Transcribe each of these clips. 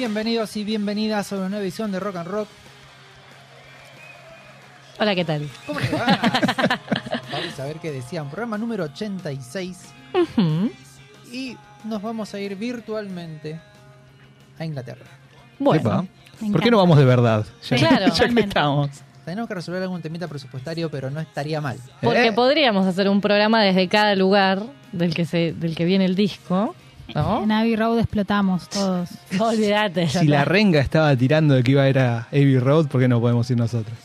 Bienvenidos y bienvenidas a una nueva edición de Rock and Rock. Hola, ¿qué tal? ¿Cómo le va? vamos a ver qué decían. Programa número 86. Ujú. Y nos vamos a ir virtualmente a Inglaterra. Bueno, Epa, ¿Por qué no vamos de verdad? Ya, Claro. ya que estamos. Tenemos que resolver algún temita presupuestario, pero no estaría mal. porque ¿Eh? podríamos hacer un programa desde cada lugar del que se, del que viene el disco, ¿no? En Abbey Road explotamos todos. No olvídate. Si la renga estaba tirando de que iba a ir a Abbey Road, ¿por qué no podemos ir nosotros?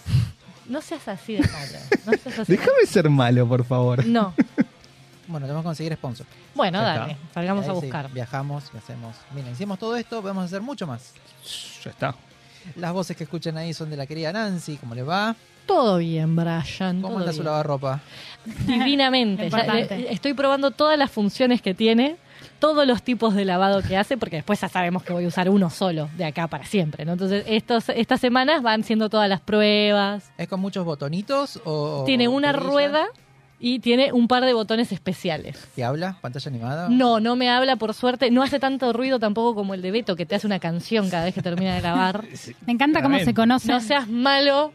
No seas así de malo. No seas así. de- Déjame ser malo, por favor. No. Bueno, tenemos que conseguir sponsor. Bueno, Ya dale. está. Salgamos a ahí sí, buscar. viajamos y hacemos. Miren, hicimos todo esto, podemos hacer mucho más. Ya está. Las voces que escuchan ahí son de la querida Nancy. ¿Cómo le va? Todo bien, Brian. ¿Cómo todo anda su bien. lavarropa? Divinamente. Ya, Importante. le- estoy probando todas las funciones que tiene, todos los tipos de lavado que hace, porque después ya sabemos que voy a usar uno solo de acá para siempre. ¿no? Entonces, estos, estas semanas van siendo todas las pruebas. ¿Es con muchos botonitos o.? Tiene una rueda y tiene un par de botones especiales. ¿Y habla? ¿Pantalla animada? No, no me habla por suerte. No hace tanto ruido tampoco como el de Beto, que te hace una canción cada vez que termina de grabar. Me encanta cómo se conoce. No seas malo.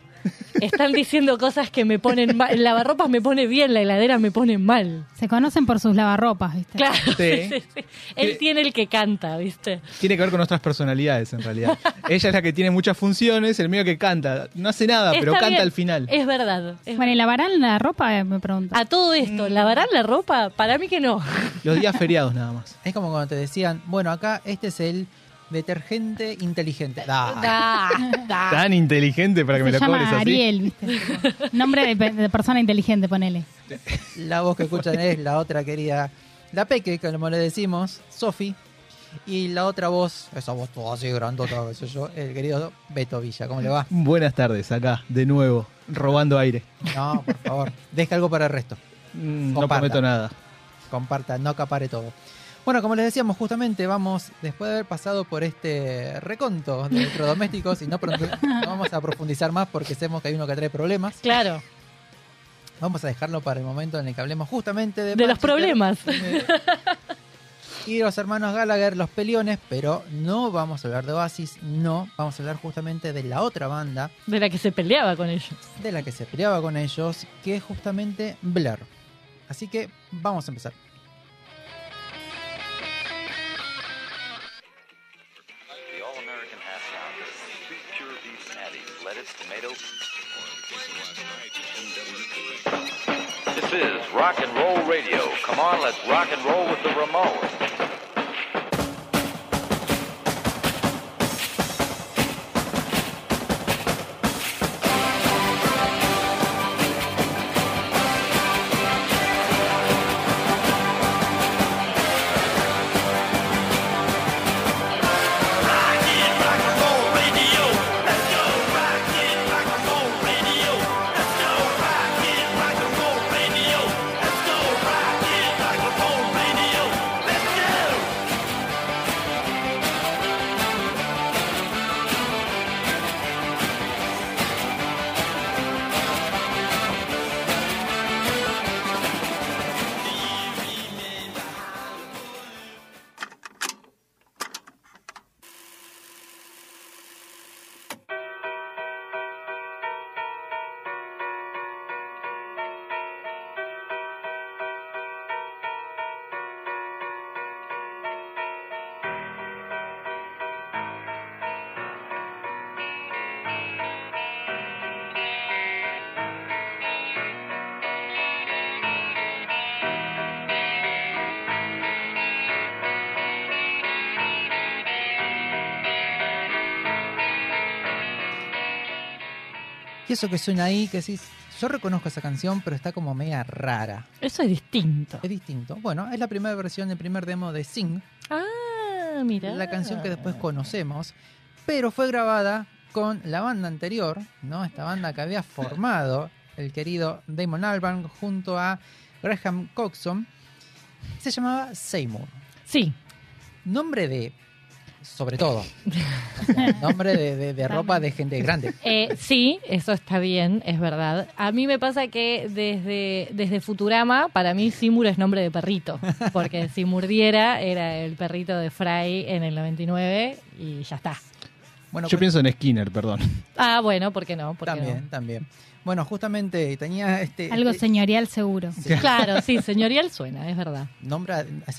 Están diciendo cosas que me ponen mal. El lavarropas me pone bien, la heladera me pone mal. Se conocen por sus lavarropas, ¿viste? Claro. Sí. sí, sí. Él tiene el que canta, ¿viste? Tiene que ver con nuestras personalidades, en realidad. Ella es la que tiene muchas funciones, el mío que canta. No hace nada, pero canta bien. al final. Es verdad. es Bueno, ¿y lavarán la ropa? Eh, Me pregunto. A todo esto, ¿lavarán la ropa? Para mí que no. Los días feriados nada más. Es como cuando te decían, bueno, acá este es el detergente inteligente. Da. Da, da. Tan inteligente para que me se lo cobres llama así. Ariel, ¿viste? Nombre de, pe- de persona inteligente, ponele. La voz que escuchan es la otra querida, la Peque, que como le decimos, Sofi. Y la otra voz, esa voz toda así grandota, qué sé yo, el querido Beto Villa. ¿Cómo le va? Buenas tardes, acá, de nuevo, robando aire. No, por favor, deja algo para el resto. Mm, No Comparta. prometo nada. comparta, no acapare todo. Bueno, como les decíamos, justamente vamos, después de haber pasado por este reconto de electrodomésticos, y no, no vamos a profundizar más porque sabemos que hay uno que trae problemas, Claro, vamos a dejarlo para el momento en el que hablemos justamente de, de los problemas. y de los hermanos Gallagher, los peliones, pero no vamos a hablar de Oasis, no, vamos a hablar justamente de la otra banda De la que se peleaba con ellos. de la que se peleaba con ellos, que es justamente Blur. Así que vamos a empezar. The all-American half. Sweet pure beef patty, lettuce, tomato. This is rock and roll radio. Come on, let's rock and roll with the Ramones. Eso que suena ahí, que decís, yo reconozco esa canción, pero está como media rara. Eso es distinto. Es distinto. Bueno, es la primera versión, el primer demo de Sing, Ah, mira. la canción que después conocemos, pero fue grabada con la banda anterior, ¿no? Esta banda que había formado el querido Damon Albarn junto a Graham Coxon. Se llamaba Seymour. Sí, Nombre de. Sobre todo. O sea, nombre de, de- de ropa de gente grande. Eh, sí, eso está bien, es verdad. A mí me pasa que desde, desde Futurama, para mí Simur es nombre de perrito, porque si murdiera era el perrito de Fry en el 99 y ya está. Bueno, Yo pues- pienso en Skinner, perdón. Ah, bueno, ¿por qué no? ¿Por qué también, también. Bueno, justamente tenía este. Algo este señorial seguro. no? Claro, sí, señorial suena, es verdad. nombre,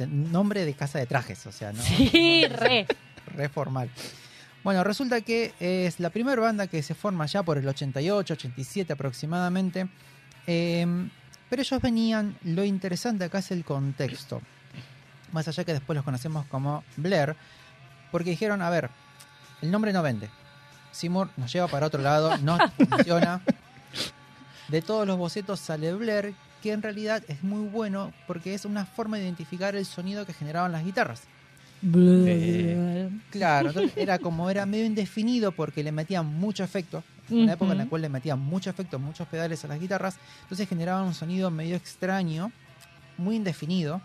nombre de casa de trajes, o sea, ¿no? Sí, re. Re formal. Bueno, resulta que es la primera banda que se forma ya por el 88, 87 aproximadamente. Eh, pero ellos venían, lo interesante acá es el contexto. Más allá que después los conocemos como Blair, porque dijeron, a ver, el nombre no vende. Seymour nos lleva para otro lado, no funciona. De todos los bocetos sale Blair, que en realidad es muy bueno porque es una forma de identificar el sonido que generaban las guitarras. Claro, entonces era como era medio indefinido porque le metían mucho efecto. Una época en la cual le metían mucho efecto, muchos pedales a las guitarras. Entonces generaban un sonido medio extraño, muy indefinido.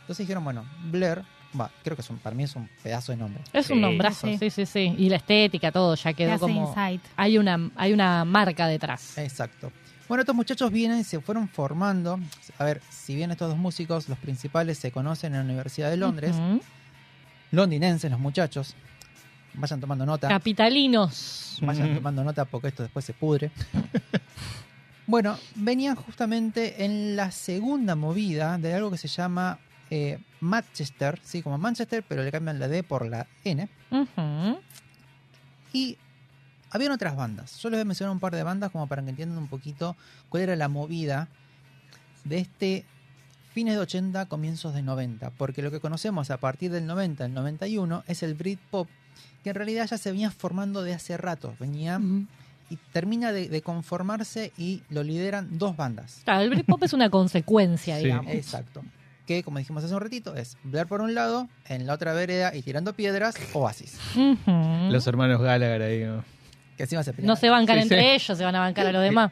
Entonces dijeron, bueno, Blair, va, creo que es un, para mí es un pedazo de nombre. Es un nombrazo, Sí. sí, sí, sí. Y la estética, todo, ya ¿Qué quedó como... Insight? Hay una, hay una marca detrás. Exacto. Bueno, estos muchachos vienen y se fueron formando. A ver, si bien estos dos músicos, los principales, se conocen en la Universidad de Londres. Londinenses los muchachos, vayan tomando nota. Capitalinos. Vayan tomando nota porque esto después se pudre. bueno, venían justamente en la segunda movida de algo que se llama eh, Manchester, sí, como Manchester, pero le cambian la D por la N. Y habían otras bandas. Yo les voy a mencionar un par de bandas como para que entiendan un poquito cuál era la movida de este fines de 80, comienzos de 90. Porque lo que conocemos a partir del 90, el 91, es el Britpop, que en realidad ya se venía formando de hace rato. Venía y termina de, de conformarse y lo lideran dos bandas. Claro, el Britpop es una consecuencia, Sí. digamos. Exacto. Que, como dijimos hace un ratito, es Blair por un lado, en la otra vereda y tirando piedras, Oasis. Los hermanos Gallagher ahí. ¿no? Que se. No se bancan Sí, entre sí. ellos, se van a bancar a los demás.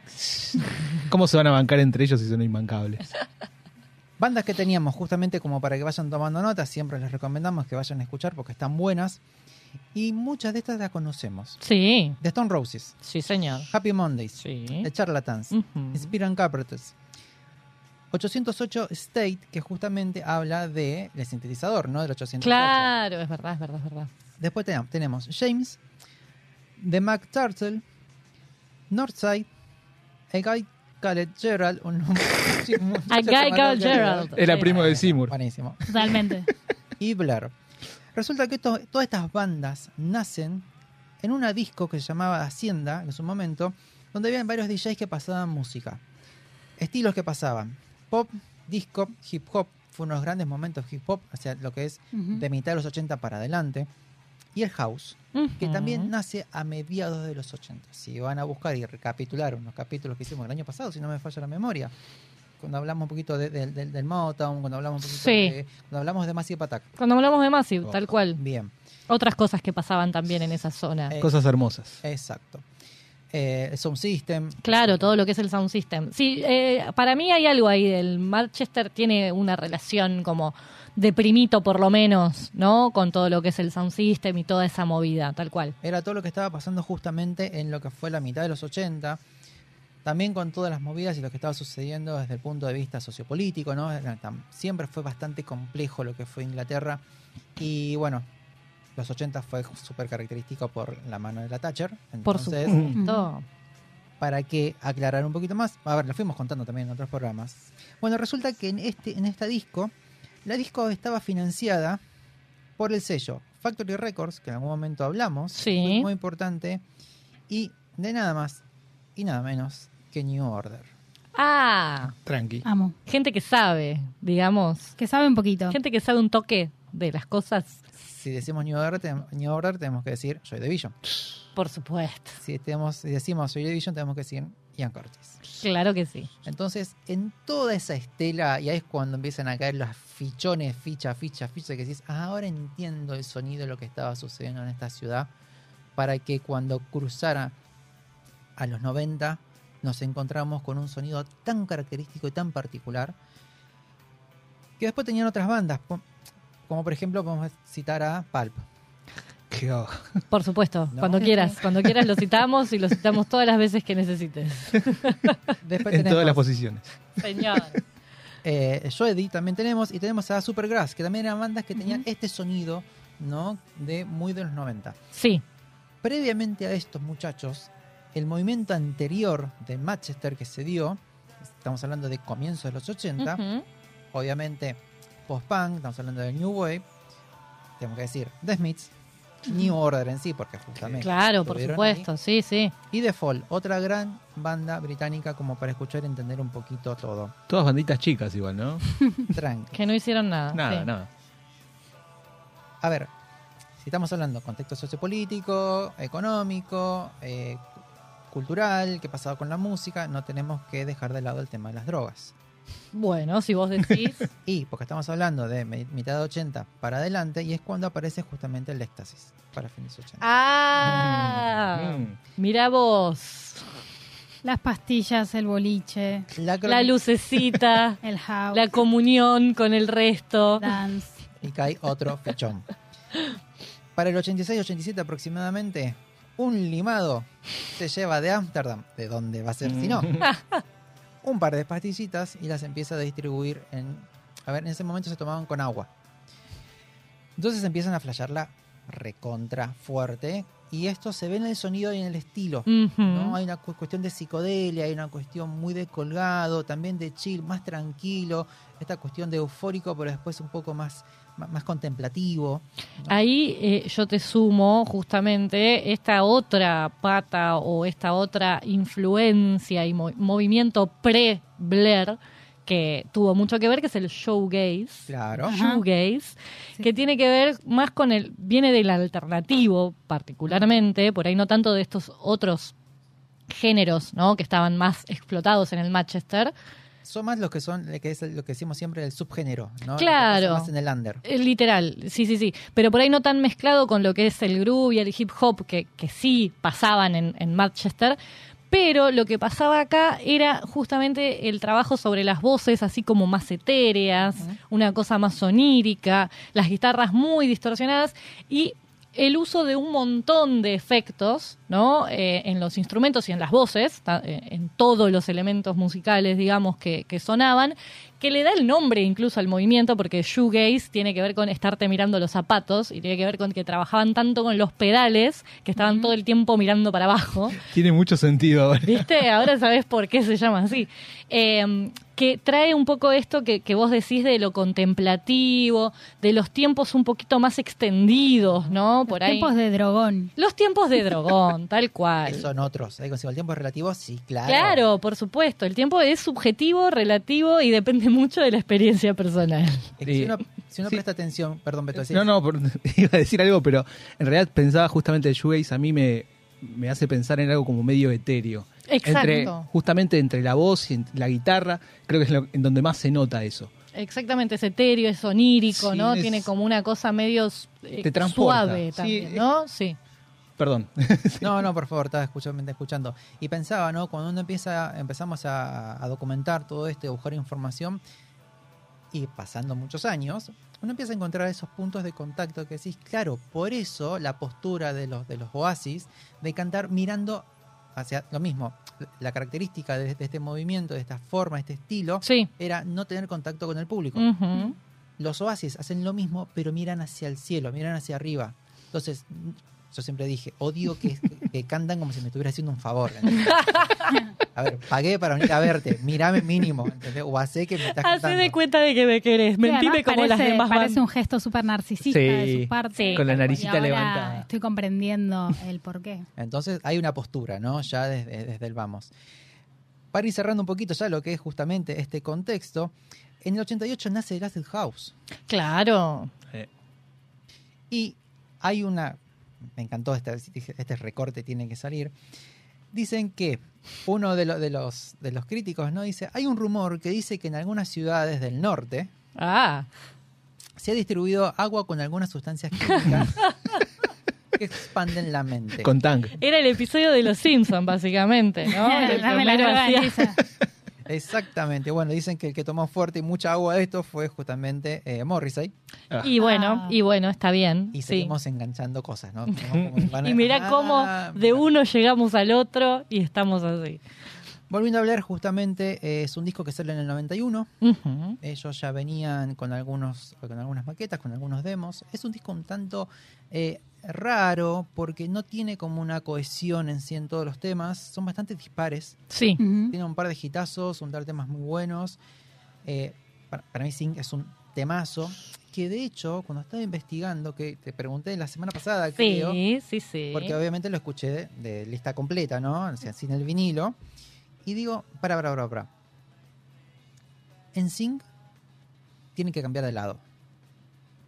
¿Cómo se van a bancar entre ellos si son inmancables? Bandas que teníamos justamente como para que vayan tomando notas, siempre les recomendamos que vayan a escuchar porque están buenas. Y muchas de estas las conocemos. Sí, The Stone Roses, sí, señor. Happy Mondays, Sí. The Charlatans, Ujú. Spirit and Carpenters. 808 State, que justamente habla de el sintetizador, ¿no? Del 808. Claro, es verdad, es verdad, es verdad. Después tenemos, tenemos James, The Mac Turtle, Northside, A Guy Called Gerald, un muchacho A Guy Called Gerald. Era primo de Seymour. Buenísimo. Totalmente. y Blair. Resulta que esto- todas estas bandas nacen en una disco que se llamaba Hacienda en su momento, donde habían varios DJs que pasaban música. Estilos que pasaban. Pop, disco, hip hop. Fue unos grandes momentos hip hop, o sea, lo que es Ujú. de mitad de los 80 para adelante. Y el house, que también nace a mediados de los 80. Si van a buscar y recapitular unos capítulos que hicimos el año pasado, si no me falla la memoria, cuando hablamos un poquito de- de- del- del Motown, cuando hablamos un poquito Sí. de, cuando hablamos de Massive Attack. Cuando hablamos de Massive, tal cual. Bien, Otras cosas que pasaban también en esa zona. Eh, Cosas hermosas. exacto. Eh, el Sound System. Claro, todo lo que es el sound system. Sí, eh, para mí hay algo ahí. El Manchester tiene una relación como de primito, por lo menos, ¿no? Con todo lo que es el sound system y toda esa movida, tal cual. Era todo lo que estaba pasando justamente en lo que fue la mitad de los 80. También con todas las movidas y lo que estaba sucediendo desde el punto de vista sociopolítico, ¿no? Siempre fue bastante complejo lo que fue Inglaterra. Y bueno, los 80 fue súper característico por la mano de la Thatcher. Por Entonces, supuesto. para que aclarar un poquito más, a ver, lo fuimos contando también en otros programas. Bueno, resulta que en este en esta disco, la disco estaba financiada por el sello Factory Records, que en algún momento hablamos, Sí. muy, muy importante, y de nada más y nada menos que New Order. Ah, Tranqui. Amo. gente que sabe, digamos. Que sabe un poquito. Gente que sabe un toque. de las cosas, Si decimos New Order, New Order, tenemos que decir Joy Division. por supuesto. Si, tenemos, si decimos Joy Division, tenemos que decir Ian Curtis. Claro que sí. Entonces, en toda esa estela, y ahí es cuando empiezan a caer los fichones, ficha, ficha, ficha, que decís, "Ah, ahora entiendo el sonido de lo que estaba sucediendo en esta ciudad, para que cuando cruzara a los 90 nos encontramos con un sonido tan característico y tan particular, que después tenían otras bandas, como por ejemplo podemos citar a oh. Por supuesto, No. cuando quieras, cuando quieras lo citamos y lo citamos todas las veces que necesites. Después en todas las posiciones. Señor. Eh, Joedi también tenemos y tenemos a Supergrass, que también eran bandas que tenían este sonido, ¿no? De muy de los 90. Sí, Previamente a estos muchachos, el movimiento anterior de Manchester que se dio, estamos hablando de comienzos de los 80, Ujú. obviamente post-punk, estamos hablando de New Wave, tenemos que decir The Smiths, New Order en sí, porque justamente claro, por ahí, supuesto, sí, sí. y The Fall, otra gran banda británica como para escuchar y entender un poquito todo. Todas banditas chicas igual, ¿no? Tranqui. Que no hicieron nada. Nada, sí. nada. A ver, si estamos hablando de contexto sociopolítico, económico, eh, cultural, qué pasaba con la música, no tenemos que dejar de lado el tema de las drogas. Bueno, si vos decís, Y porque estamos hablando de mi- mitad de 80 para adelante, y es cuando aparece justamente el éxtasis para fines 80. ah, Mm. mira vos, Las pastillas, el boliche, La, lucecita, el house, la comunión con el resto. dance. Y cae otro fichón. Para el 86-87 aproximadamente, un limado se lleva de Ámsterdam, de donde va a ser si no, un par de pastillitas y las empieza a distribuir en... A ver, en ese momento se tomaban con agua. Entonces empiezan a flashearla recontra fuerte y esto se ve en el sonido y en el estilo. ¿no? Hay una cu- cuestión de psicodelia, hay una cuestión muy de colgado, también de chill, más tranquilo, esta cuestión de eufórico, pero después un poco más, más, contemplativo. ¿no? Ahí eh, yo te sumo justamente esta otra pata o esta otra influencia y mo- movimiento pre-Blair que tuvo mucho que ver, que es el showgaze. Claro. Sí. que tiene que ver más con el, viene del alternativo particularmente, por ahí no tanto de estos otros géneros, ¿no? Que estaban más explotados en el Manchester. Son más los que son, lo que es lo que decimos siempre, el subgénero, ¿no? Claro. Más en el under. Eh, Literal, sí, sí, sí. Pero por ahí no tan mezclado con lo que es el groove y el hip hop, que, que sí pasaban en, en Manchester. Pero lo que pasaba acá era justamente el trabajo sobre las voces, así como más etéreas, una cosa más onírica, las guitarras muy distorsionadas y el uso de un montón de efectos, ¿no? Eh, en los instrumentos y en las voces, eh, en todos los elementos musicales, digamos, que, que sonaban, que le da el nombre incluso al movimiento, porque shoegaze tiene que ver con estarte mirando los zapatos y tiene que ver con que trabajaban tanto con los pedales que estaban todo el tiempo mirando para abajo. Tiene mucho sentido ahora. ¿Viste? Ahora sabes por qué se llama así. Eh, que trae un poco esto que, que vos decís de lo contemplativo, de los tiempos un poquito más extendidos, ¿no? Por Los ahí. tiempos de drogón. Los tiempos de dragón, tal cual. Son otros. Ahí consigo el tiempo es relativo, sí, claro. Claro, por supuesto. El tiempo es subjetivo, relativo y depende mucho de la experiencia personal. Es que Si uno, si uno Sí. presta atención, perdón, Beto, No, no, por- iba a decir algo, pero en realidad pensaba justamente el shoegaze a mí me, me hace pensar en algo como medio etéreo. Entre, Exacto. justamente entre la voz y la guitarra, creo que es lo- en donde más se nota eso. Exactamente, es etéreo, es onírico, Sí, ¿no? es- Tiene como una cosa medio eh, Te transporta. suave Sí, también, es- ¿no? Sí. Perdón. No, no, por favor, estaba escuchando, escuchando. Y pensaba, ¿no? Cuando uno empieza, empezamos a, a documentar todo esto, y a buscar información, y pasando muchos años, uno empieza a encontrar esos puntos de contacto que decís, claro, por eso la postura de los, de los oasis, de cantar mirando hacia lo mismo. La característica de, de este movimiento, de esta forma, este estilo, Sí. era no tener contacto con el público. Los oasis hacen lo mismo, pero miran hacia el cielo, miran hacia arriba. Entonces, yo siempre dije, odio que, que cantan como si me estuviera haciendo un favor. ¿entendés? A ver, pagué para venir a verte, mirame mínimo, ¿entendés? O hacé que me estás Hacé cantando. de cuenta de que me querés. Mentime como las demás Parece un gesto súper narcisista de Sí, su parte. sí. Con la naricita levantada. Estoy comprendiendo el porqué. Entonces hay una postura, ¿no? Ya desde, desde el vamos. Para ir cerrando un poquito ya lo que es justamente este contexto, en el 88 nace el Acid House. Claro. Y hay una, me encantó este, este recorte, tiene que salir. Dicen que uno de, lo- de los, de los críticos no dice, hay un rumor que dice que en algunas ciudades del norte Ah, se ha distribuido agua con algunas sustancias químicas que expanden la mente. Con Tang. era el episodio de Los Simpsons, básicamente, ¿no? Dame la Exactamente. Bueno, dicen que el que tomó fuerte y mucha agua de esto fue justamente eh, Morrissey. Y bueno, Ah. y bueno, está bien. Y sí. seguimos enganchando cosas, ¿no? Van a- Y mirá Ah, cómo de uno llegamos al otro y estamos así. Volviendo a hablar, justamente eh, es un disco que sale en el 91. Ujú. Ellos ya venían con algunos con algunas maquetas, con algunos demos. Es un disco un tanto eh, raro porque no tiene como una cohesión en sí en todos los temas. Son bastante dispares. Sí. Tiene un par de hitazos, un par de temas muy buenos. Eh, para, para mí Sing es un temazo. Que de hecho, cuando estaba investigando, que te pregunté la semana pasada, creo, Sí, sí, sí. porque obviamente lo escuché de, de lista completa, ¿no? O sea, sin el vinilo. Y digo, para, para, para, para. En Sync tienen que cambiar de lado.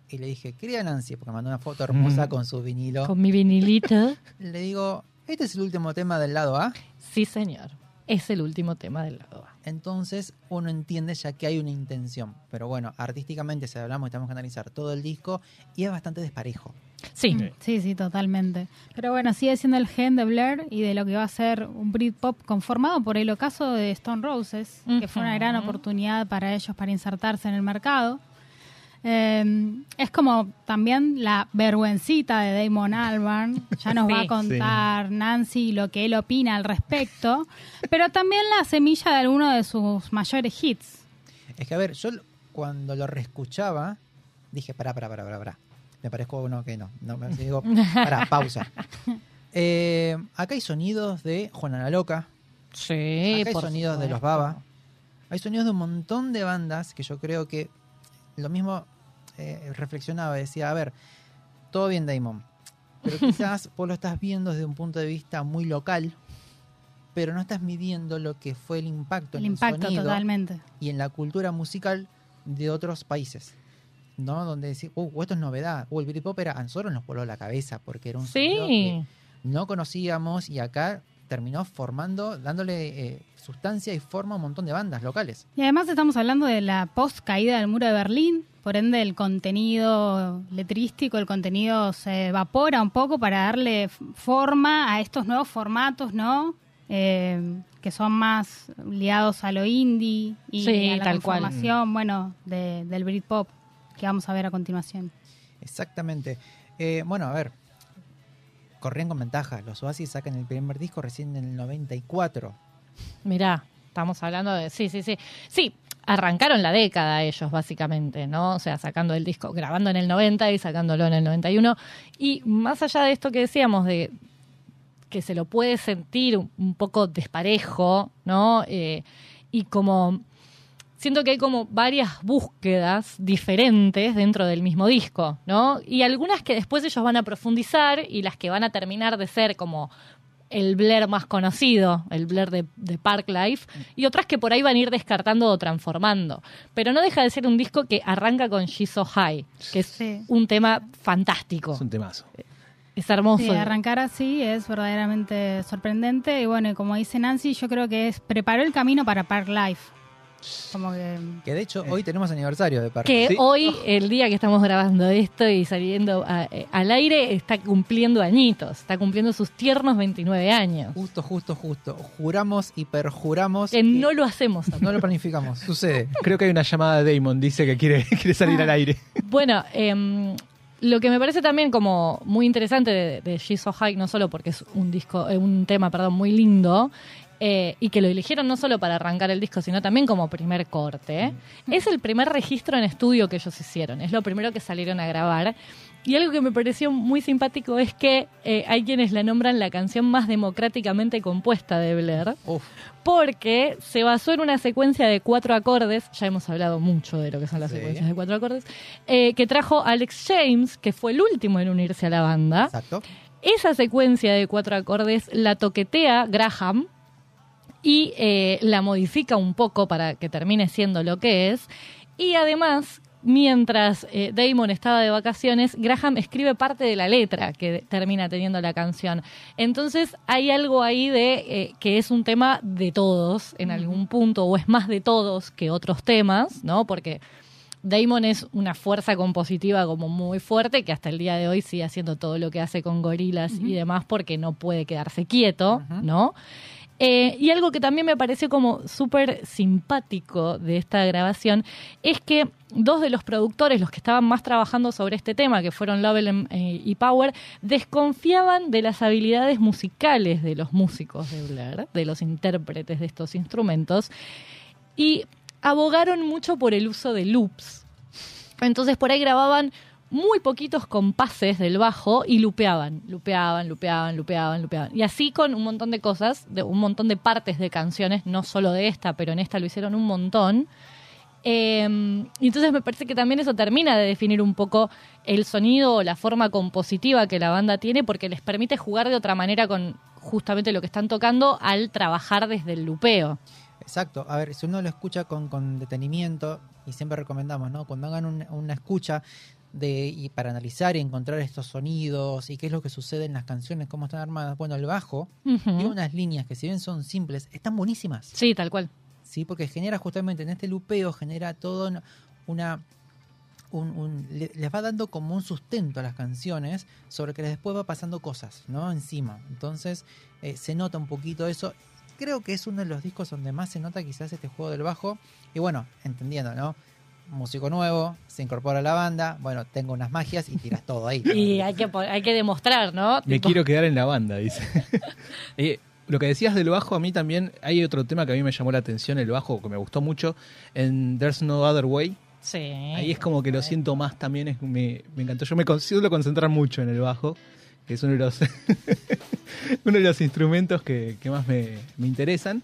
Y le dije, querida Nancy, porque me mandó una foto hermosa Mm. con su vinilo. Con mi vinilito. Le digo, este es el último tema del lado A. Sí, señor. Es el último tema del lado A. Entonces uno entiende ya que hay una intención. Pero bueno, artísticamente, si hablamos, tenemos que analizar todo el disco y es bastante desparejo. Sí. Sí, sí, totalmente. Pero bueno, sigue siendo el gen de Blair y de lo que va a ser un Britpop conformado por el ocaso de Stone Roses, que fue una gran oportunidad para ellos para insertarse en el mercado. Eh, es como también la vergüencita de Damon Albarn. Ya nos va a Sí. contar Nancy lo que él opina al respecto. Pero también la semilla de alguno de sus mayores hits. Es que, a ver, yo cuando lo reescuchaba, dije, pará, pará, pará, pará, pará. Me parezco a uno que no. no me digo, pará, pausa. Eh, acá hay sonidos de Juana la Loca. Sí, acá hay por sonidos de los. Baba. Hay sonidos de un montón de bandas que yo creo que lo mismo eh, reflexionaba. Decía, a ver, todo bien, Damon. Pero quizás vos lo estás viendo desde un punto de vista muy local. Pero no estás midiendo lo que fue el impacto El en impacto el sonido totalmente. y en la cultura musical de otros países. ¿No? Donde decir, uh, esto es novedad. Uh, el Britpop era, a nosotros nos voló la cabeza porque era un sonido que Sí. no conocíamos y acá terminó formando, dándole eh, sustancia y forma a un montón de bandas locales. Y además estamos hablando de la post caída del muro de Berlín, por ende el contenido letrístico, el contenido se evapora un poco para darle forma a estos nuevos formatos, ¿no? Eh, que son más liados a lo indie y Sí, a la tal cual. conformación, bueno, de- del Britpop que vamos a ver a continuación. Exactamente. Eh, bueno, a ver, corrían con ventaja. Los Oasis sacan el primer disco recién en el 94. Mirá, estamos hablando de. Sí, sí, sí. Sí, arrancaron la década ellos, básicamente, ¿no? O sea, sacando el disco, grabando en el 90 y sacándolo en el 91. Y más allá de esto que decíamos, de que se lo puede sentir un, poco desparejo, ¿no? Eh, y como. Siento que hay como varias búsquedas diferentes dentro del mismo disco, ¿no? Y algunas que después ellos van a profundizar y las que van a terminar de ser como el Blair más conocido, el Blair de, de Park Life, y otras que por ahí van a ir descartando o transformando. Pero no deja de ser un disco que arranca con She's So High, que es Sí. un tema fantástico. Es un temazo. Es hermoso. Sí, arrancar así es verdaderamente sorprendente y bueno, y como dice Nancy, yo creo que es preparó el camino para Park Life. Como que Que de hecho hoy tenemos aniversario de Parque. que Sí. hoy, el día que estamos grabando esto y saliendo a- eh, al aire, está cumpliendo añitos, está cumpliendo sus tiernos 29 años. Justo, justo, justo. Juramos y perjuramos. Que no lo hacemos. no lo planificamos. Sucede. Creo que hay una llamada de Damon, dice que quiere, quiere salir al aire. Bueno, em, lo que me parece también como muy interesante de, de She's So High, no solo porque es un disco, eh, un tema, perdón, muy lindo, eh, y que lo eligieron no solo para arrancar el disco, sino también como primer corte, es el primer registro en estudio que ellos hicieron, es lo primero que salieron a grabar. Y algo que me pareció muy simpático es que eh, hay quienes la nombran la canción más democráticamente compuesta de Blair Uf, porque se basó en una secuencia de cuatro acordes, ya hemos hablado mucho de lo que son las Sí. secuencias de cuatro acordes, eh, que trajo Alex James, que fue el último en unirse a la banda. exacto. Esa secuencia de cuatro acordes la toquetea Graham y eh, la modifica un poco para que termine siendo lo que es. Y además mientras eh, Damon estaba de vacaciones, Graham escribe parte de la letra que termina teniendo la canción. Entonces hay algo ahí de eh, que es un tema de todos en algún punto, o es más de todos que otros temas, ¿no? Porque Damon es una fuerza compositiva como muy fuerte que hasta el día de hoy sigue haciendo todo lo que hace con gorilas y demás porque no puede quedarse quieto, ¿no? Eh, y algo que también me pareció como súper simpático de esta grabación es que dos de los productores, los que estaban más trabajando sobre este tema, que fueron Lovell eh, y Power, desconfiaban de las habilidades musicales de los músicos de Blair, de los intérpretes de estos instrumentos, y abogaron mucho por el uso de loops. Entonces por ahí grababan muy poquitos compases del bajo y lupeaban, lupeaban, lupeaban, lupeaban, lupeaban. Y así con un montón de cosas, de un montón de partes de canciones, no solo de esta, pero en esta lo hicieron un montón. Eh, y entonces me parece que también eso termina de definir un poco el sonido o la forma compositiva que la banda tiene, porque les permite jugar de otra manera con justamente lo que están tocando al trabajar desde el lupeo. Exacto. A ver, si uno lo escucha con, con detenimiento, y siempre recomendamos, ¿no? Cuando hagan un- una escucha de, y para analizar y encontrar estos sonidos y qué es lo que sucede en las canciones, cómo están armadas. Bueno, el bajo Ujú. tiene unas líneas que si bien son simples, están buenísimas. Sí, tal cual. ¿sí? Porque genera justamente en este lupeo, genera todo un- una... un- un- le- les va dando como un sustento a las canciones sobre que después va pasando cosas, ¿no? Encima. Entonces eh, se nota un poquito eso. Creo que es uno de los discos donde más se nota quizás este juego del bajo. Y bueno, entendiendo, ¿no? Músico nuevo, se incorpora a la banda, bueno, tengo unas magias y tiras todo ahí. Y hay que, hay que demostrar, ¿no? Me Tipo, quiero quedar en la banda, dice. Eh, lo que decías del bajo, a mí también hay otro tema que a mí me llamó la atención, el bajo, que me gustó mucho, en There's No Other Way. Sí. Ahí es como que lo siento más también, es- me, me encantó. Yo me consigo concentrar mucho en el bajo, que es uno de los, uno de los instrumentos que, que más me, me interesan.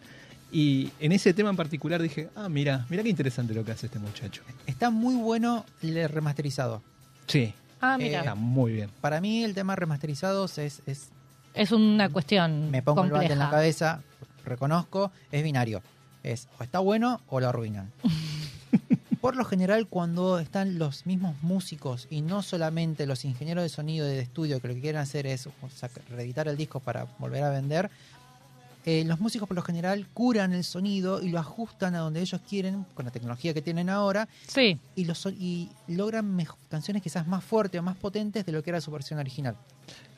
Y en ese tema en particular dije, ah, mira, mira qué interesante lo que hace este muchacho. Está muy bueno el remasterizado. Sí, Ah, mira. está muy bien. Para mí el tema remasterizados es, es es una cuestión me pongo el compleja. bate en la cabeza, reconozco, es binario. Es o está bueno o lo arruinan. Por lo general, cuando están los mismos músicos y no solamente los ingenieros de sonido y de estudio que lo que quieren hacer es reeditar el disco para volver a vender, eh, los músicos por lo general curan el sonido y lo ajustan a donde ellos quieren con la tecnología que tienen ahora Sí, y, logran canciones quizás más fuertes o más potentes de lo que era su versión original.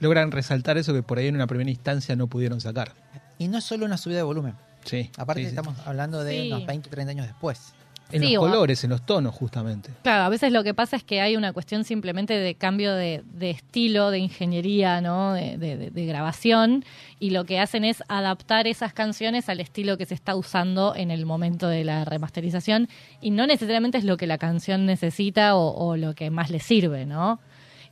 Logran resaltar eso que por ahí en una primera instancia no pudieron sacar. Y no es solo una subida de volumen. Sí. Aparte sí, sí. estamos hablando de Sí. unos 20, 30 años después. En Sí, los colores, en los tonos, justamente. claro, a veces lo que pasa es que hay una cuestión simplemente de cambio de, de estilo, de ingeniería, ¿no? De, de- de- de grabación, y lo que hacen es adaptar esas canciones al estilo que se está usando en el momento de la remasterización, y no necesariamente es lo que la canción necesita o, o lo que más le sirve, ¿no?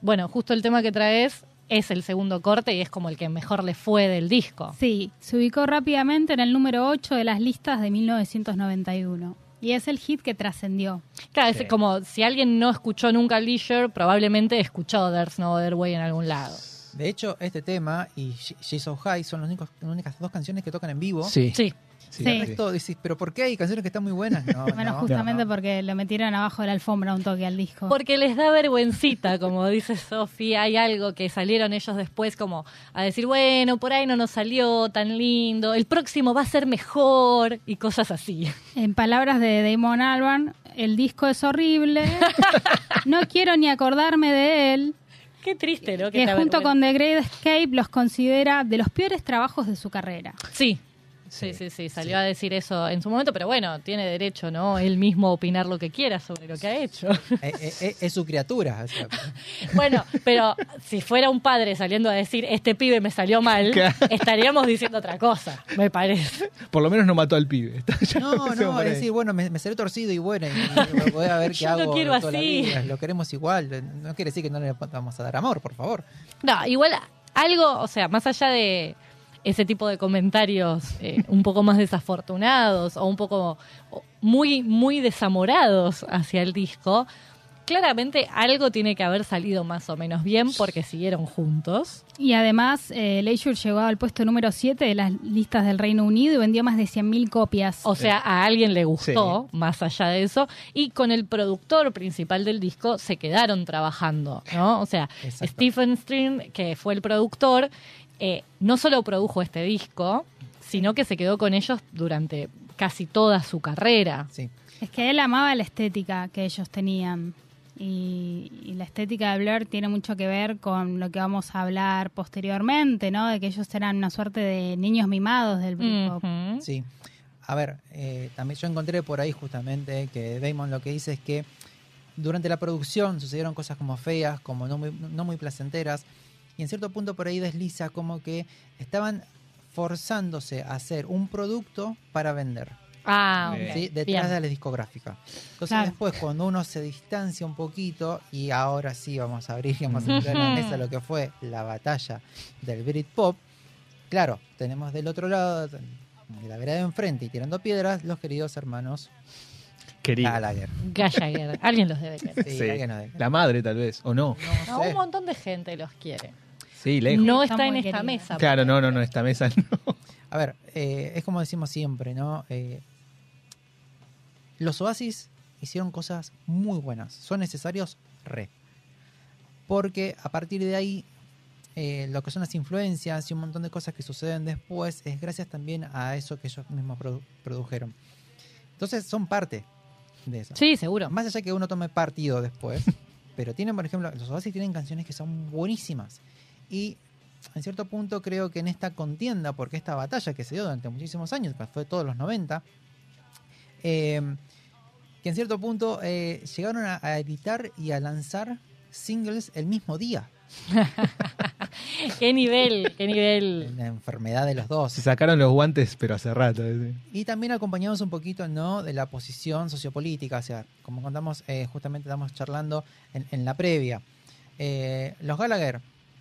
Bueno, justo el tema que traes es el segundo corte y es como el que mejor le fue del disco. Sí, se ubicó rápidamente en el número 8 de las listas de 1991. Y es el hit que trascendió. Claro, Sí. es como si alguien no escuchó nunca Leisure, probablemente escuchó There's No Other Way en algún lado. De hecho, este tema y She- She's So High son las únicas dos canciones que tocan en vivo. Sí. Sí, sí, Sí. El resto decís, ¿pero por qué hay canciones que están muy buenas? No, Bueno, no, justamente no. porque lo metieron abajo de la alfombra un toque al disco. porque les da vergüencita, como dice Sofía, hay algo que salieron ellos después como a decir, bueno, por ahí no nos salió tan lindo, el próximo va a ser mejor y cosas así. En palabras de Damon Albarn, el disco es horrible. no quiero ni acordarme de él. Qué triste, ¿no? Que te junto con The Great Escape los considera de los peores trabajos de su carrera. Sí. Sí, sí, sí, salió a decir eso en su momento, pero bueno, tiene derecho, ¿no? Él mismo opinar lo que quiera sobre lo que ha hecho. Eh, eh, eh, es su criatura. o sea, Bueno, pero si fuera un padre saliendo a decir, este pibe me salió mal, estaríamos diciendo otra cosa, me parece. Por lo menos no mató al pibe. No, no, es decir, bueno, me, me salió torcido y bueno, y, y voy a ver qué Yo lo hago quiero toda la así. vida. Lo queremos igual. No quiere decir que no le vamos a dar amor, por favor. No, igual algo, o sea, más allá de ese tipo de comentarios eh, un poco más desafortunados o un poco muy, muy desamorados hacia el disco, claramente algo tiene que haber salido más o menos bien porque siguieron juntos. Y además, eh, Leisure llegó al puesto número 7 de las listas del Reino Unido y vendió más de 100.000 copias. O sea, a alguien le gustó, más allá de eso, y con el productor principal del disco se quedaron trabajando, ¿no? O sea, Exacto. Stephen String, que fue el productor, eh, no solo produjo este disco, sino que se quedó con ellos durante casi toda su carrera. Sí. Es que él amaba la estética que ellos tenían. Y, y la estética de Blur tiene mucho que ver con lo que vamos a hablar posteriormente, ¿no? De que ellos eran una suerte de niños mimados del Britpop. Ujú. Sí. A ver, eh, también yo encontré por ahí justamente que Damon lo que dice es que durante la producción sucedieron cosas como feas, como no muy, no muy placenteras, y en cierto punto por ahí desliza como que estaban forzándose a hacer un producto para vender, Ah, Bien. ok. ¿sí? detrás Bien. de la discográfica. Entonces Claro. después cuando uno se distancia un poquito, y ahora sí vamos a abrir y vamos a entrar en la mesa lo que fue la batalla del Britpop, claro, tenemos del otro lado, de la vereda de enfrente y tirando piedras, los queridos hermanos Querido. Gallagher. Gallagher. Alguien los debe querer. Sí, Sí. alguien nos deja. La madre, tal vez, o no. No No, sé. un montón de gente los quiere. Sí, lejos. No Está está en esta querida. mesa. Claro, no, no, no, esta mesa no. A ver, eh, es como decimos siempre, ¿no? Eh, los Oasis hicieron cosas muy buenas. Son necesarios re. Porque a partir de ahí, eh, lo que son las influencias y un montón de cosas que suceden después es gracias también a eso que ellos mismos produ- produjeron. Entonces son parte de eso. Sí, seguro. Más allá que uno tome partido después, pero tienen, por ejemplo, los Oasis tienen canciones que son buenísimas. Y en cierto punto creo que en esta contienda, porque esta batalla que se dio durante muchísimos años, que fue todos los 90, eh, que en cierto punto eh, llegaron a, a editar y a lanzar singles el mismo día. qué nivel, qué nivel. La enfermedad de los dos. Se sacaron los guantes, pero hace rato. ¿sí? Y también acompañamos un poquito ¿no? de la posición sociopolítica, o sea, como contamos, eh, justamente estamos charlando en, en la previa. Eh, los Gallagher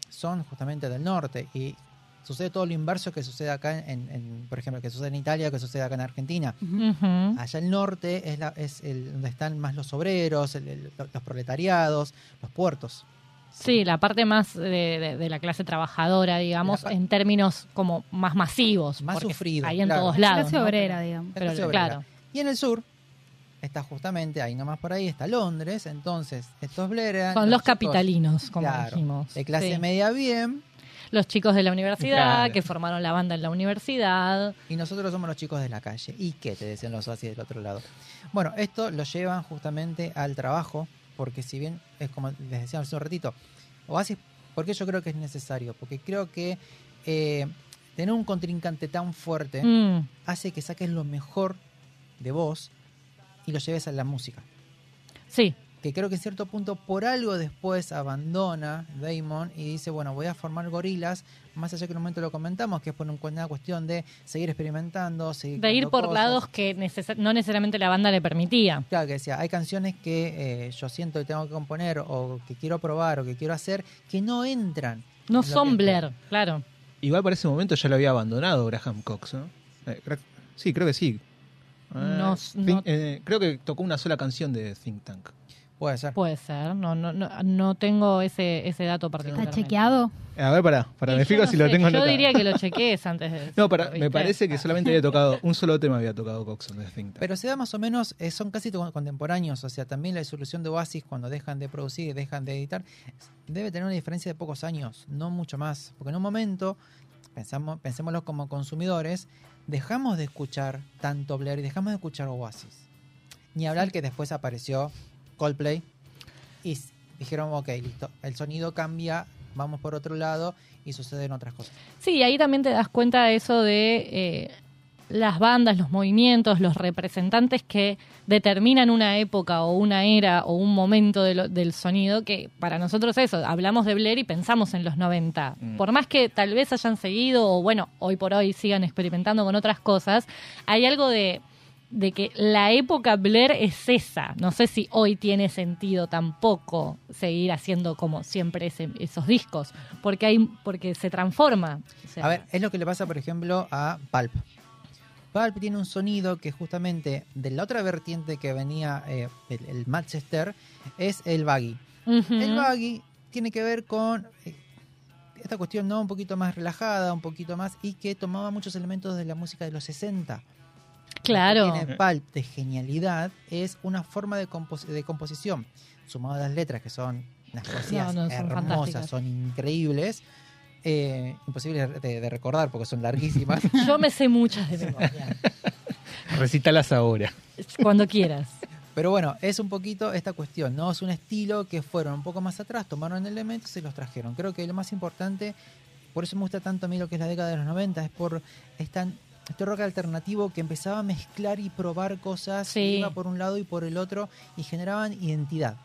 son justamente del norte y sucede todo lo inverso que sucede acá, en, en, por ejemplo, que sucede en Italia, que sucede acá en Argentina. Allá el norte es, la, es el, donde están más los obreros, el- el- los proletariados, los puertos. Sí, la parte más de, de- de la clase trabajadora, digamos, en términos como más masivos. Más sufrido, Hay en claro. todos La lados. clase ¿no? obrera, digamos. La Pero, clase obrera. claro. Y en el sur está justamente, ahí nomás por ahí, está Londres. Entonces, estos Blair Son los capitalinos, como Claro, dijimos. De clase Sí. media bien, Los chicos de la universidad, Claro. que formaron la banda en la universidad. y nosotros somos los chicos de la calle. ¿Y qué te decían los así del otro lado? Bueno, esto lo llevan justamente al trabajo, porque si bien es como les decía hace un ratito, Oasis, ¿por qué yo creo que es necesario? Porque creo que eh, tener un contrincante tan fuerte Mm, hace que saques lo mejor de vos y lo lleves a la música. sí, que creo que en cierto punto por algo después abandona Damon y dice, bueno, voy a formar gorilas, más allá que en un momento lo comentamos, que es por un- una cuestión de seguir experimentando, seguir de ir por cosas. lados que no necesariamente la banda le permitía. Claro, que decía, hay canciones que eh, yo siento que tengo que componer o que quiero probar o que quiero hacer que no entran. No en son Blair, claro. Igual para ese momento ya lo había abandonado Graham Cox, ¿no? Eh, sí, creo que sí. Eh, No, Think- no. eh, creo que tocó una sola canción de Think Tank. Puede ser. Puede ser, no, no, no, no tengo ese, ese dato particular. ¿Está chequeado? A ver, pará, para me fijo no si lo tengo Yo anotado. diría que lo chequees antes de No, para, me parece que solamente había tocado, un solo tema había tocado Coxon de Think Tank. Pero se da más o menos, eh, son casi contemporáneos, o sea, también la disolución de Oasis cuando dejan de producir y dejan de editar, debe tener una diferencia de pocos años, no mucho más, porque en un momento, pensamos, pensémoslo como consumidores, dejamos de escuchar tanto Blair y dejamos de escuchar Oasis. Ni hablar que después apareció Coldplay y dijeron, ok, listo, el sonido cambia, vamos por otro lado y suceden otras cosas. Sí, ahí también te das cuenta de eso de eh, las bandas, los movimientos, los representantes que determinan una época o una era o un momento de lo- del sonido, que para nosotros eso, hablamos de Blair y pensamos en los 90. Mm. Por más que tal vez hayan seguido o bueno, hoy por hoy sigan experimentando con otras cosas, hay algo de de que la época Blair es esa. No sé si hoy tiene sentido tampoco seguir haciendo como siempre ese- esos discos, porque hay porque se transforma. O sea, A ver, es lo que le pasa, por ejemplo, a Pulp. Pulp tiene un sonido que justamente de la otra vertiente que venía eh, el, el Manchester es el baggy. El baggy tiene que ver con eh, esta cuestión no un poquito más relajada, un poquito más y que tomaba muchos elementos de la música de los 60. Claro. Lo que tiene de genialidad es una forma de, compos- de composición, sumado a las letras que son unas No, hermosas, son increíbles, eh, imposibles de, de recordar porque son larguísimas. Yo me sé muchas de memoria. Recítalas ahora. Cuando quieras. Pero bueno, es un poquito esta cuestión, ¿no? Es un estilo que fueron un poco más atrás, tomaron elementos y los trajeron. Creo que lo más importante, por eso me gusta tanto a mí lo que es la década de los 90, es por esta, este rock alternativo que empezaba a mezclar y probar cosas, Sí. iba por un lado y por el otro, y generaban identidad.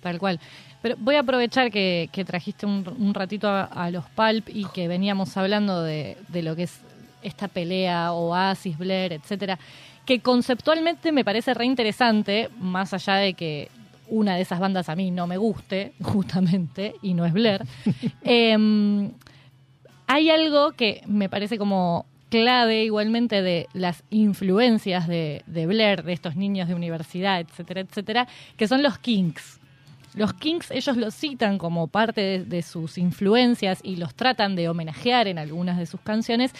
Tal cual. Pero voy a aprovechar que, que trajiste un, un ratito a, a los Pulp y que veníamos hablando de, de lo que es esta pelea, Oasis, Blair, etcétera, que conceptualmente me parece re interesante, más allá de que una de esas bandas a mí no me guste, justamente, y no es Blair. Em, hay algo que me parece como clave igualmente de las influencias de, de Blair, de estos niños de universidad, etcétera, etcétera, que son los Kinks. Los Kinks ellos los citan como parte de, sus influencias y los tratan de homenajear en algunas de sus canciones,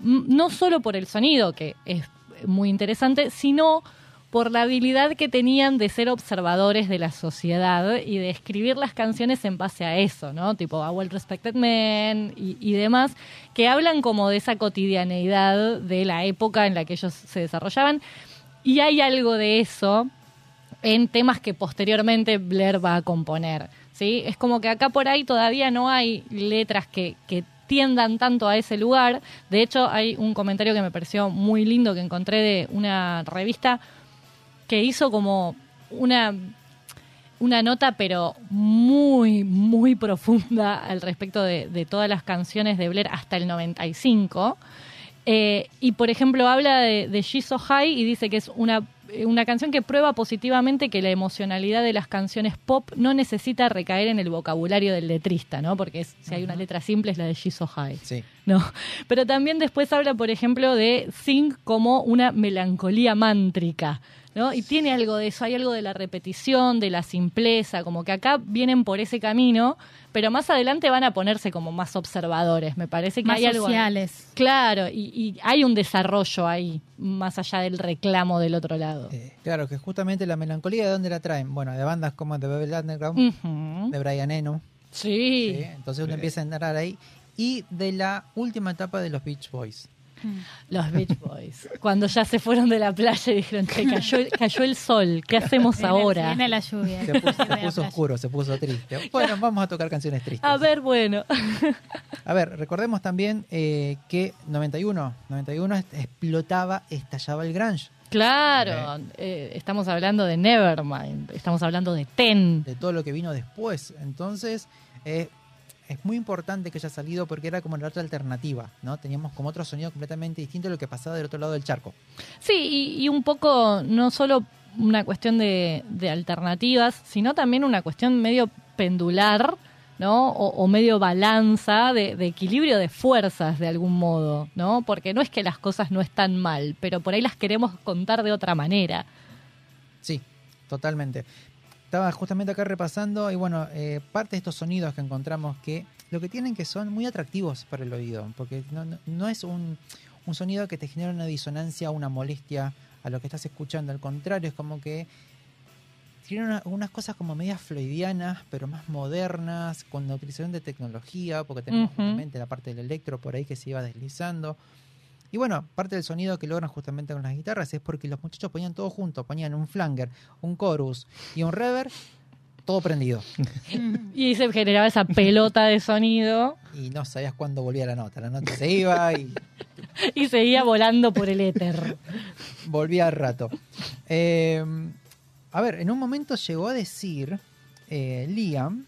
no solo por el sonido, que es muy interesante, sino por la habilidad que tenían de ser observadores de la sociedad y de escribir las canciones en base a eso, ¿no? Tipo A Well Respected Man y, y demás, que hablan como de esa cotidianeidad de la época en la que ellos se desarrollaban. Y hay algo de eso en temas que posteriormente Blair va a componer. ¿sí? Es como que acá por ahí todavía no hay letras que, que tiendan tanto a ese lugar. De hecho, hay un comentario que me pareció muy lindo que encontré de una revista que hizo como una una nota pero muy muy profunda al respecto de, todas las canciones de Blair hasta el 95 Eh, y por ejemplo habla de, de She's So High y dice que es una, una canción que prueba positivamente que la emocionalidad de las canciones pop no necesita recaer en el vocabulario del letrista, ¿no? Porque es- si hay una letra simple es la de She's So High. Sí. No, pero también después habla, por ejemplo, de Sing como una melancolía mántrica, ¿no? Y tiene algo de eso, hay algo de la repetición, de la simpleza, como que acá vienen por ese camino, pero más adelante van a ponerse como más observadores, me parece que Más hay algo... sociales. Claro, y, y hay un desarrollo ahí, más allá del reclamo del otro lado. Eh, claro, que justamente la melancolía, ¿de dónde la traen? Bueno, de bandas como The Velvet Underground, de Brian Eno. Sí. ¿sí? Entonces uno empieza a entrar ahí. Y de la última etapa de los Beach Boys. Los Beach Boys. Cuando ya se fueron de la playa y dijeron, che, cayó, cayó el sol, ¿qué hacemos Viene- ahora? Viene la lluvia. Se puso, se puso oscuro, se puso triste. Bueno, vamos a tocar canciones tristes. A ver, bueno. A ver, recordemos también eh, que 91, 91 est- explotaba, estallaba el grunge. Claro, eh, estamos hablando de Nevermind, estamos hablando de Ten. de todo lo que vino después. Entonces, eh, es muy importante que haya salido porque era como la otra alternativa, ¿no? Teníamos como otro sonido completamente distinto a lo que pasaba del otro lado del charco. Sí, y, y un poco no solo una cuestión de, de alternativas, sino también una cuestión medio pendular, ¿no? O, o medio balanza de, de equilibrio de fuerzas de algún modo, ¿no? Porque no es que las cosas no están mal, pero por ahí las queremos contar de otra manera. Sí, totalmente. Estaba justamente acá repasando y bueno, eh, parte de estos sonidos que encontramos que lo que tienen que son muy atractivos para el oído, porque no, no- no es un, un sonido que te genera una disonancia, una molestia a lo que estás escuchando, al contrario, es como que tiene una- unas cosas como medias floidianas, pero más modernas, con la utilización de tecnología, porque tenemos justamente la parte del electro por ahí que se iba deslizando. Y bueno, parte del sonido que logran justamente con las guitarras es porque los muchachos ponían todo junto, ponían un flanger, un chorus y un reverb, todo prendido. Y se generaba esa pelota de sonido Y no sabías cuándo volvía la nota. La nota se iba y y seguía volando por el éter. volvía al rato. Eh, a ver, en un momento llegó a decir eh, Liam,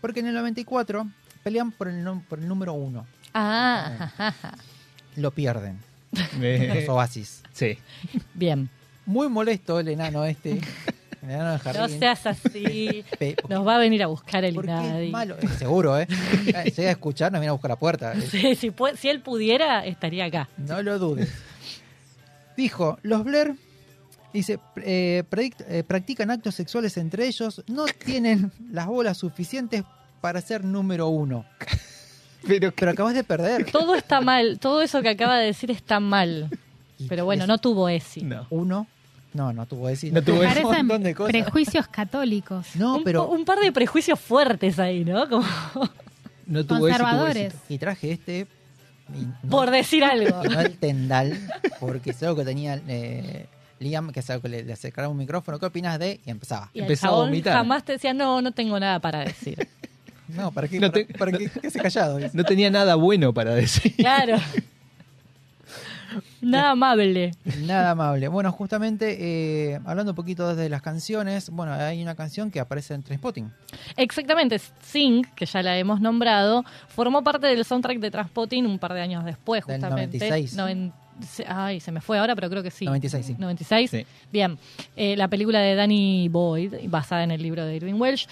porque en el 94 pelean por el, por el número uno. Ah, Lo pierden. Eh, Los Oasis. sí. bien. Muy molesto el enano este. El enano de No seas así. Pe- Nos va a venir a buscar el es malo. Eh, Seguro, ¿eh? Eh, Llega a escuchar, nos viene a buscar la puerta. Eh, Sí, si, él pudiera, estaría acá. No lo dudes. Dijo, los Blair dice, eh, predict- eh, practican actos sexuales entre ellos, no tienen las bolas suficientes para ser número uno. Pero, Pero acabas de perder. Todo está mal, todo eso que acaba de decir está mal. Pero bueno, no tuvo no. Uno. No, no tuvo decir. No tuvo un éxito. Parecen montón de cosas. prejuicios católicos. No, un, pero. un par de prejuicios fuertes ahí, ¿no? Como No tuvo tuvo Conservadores. éxito. Y traje este. y no- por decir algo. y no el tendal, porque es algo que tenía eh, Liam, que es algo que le, le acercaba un micrófono. ¿Qué opinas de? Y empezaba. Y el Empezó a vomitar. jamás te decía, no, no tengo nada para decir. No, ¿para qué? No para, te- para qué, qué hace callado? dice. No tenía nada bueno para decir. Claro. Nada amable. Nada amable. Bueno, justamente eh, hablando un poquito de las canciones, bueno, hay una canción que aparece en Trainspotting. Exactamente, Sing, que ya la hemos nombrado, formó parte del soundtrack de Transpotting un par de años después, Del justamente. 96. Noven- se- Ay, se me fue ahora, pero creo que sí. 96, sí. 96. Sí. Bien. Eh, la película de Danny Boyd, basada en el libro de Irving Welsh,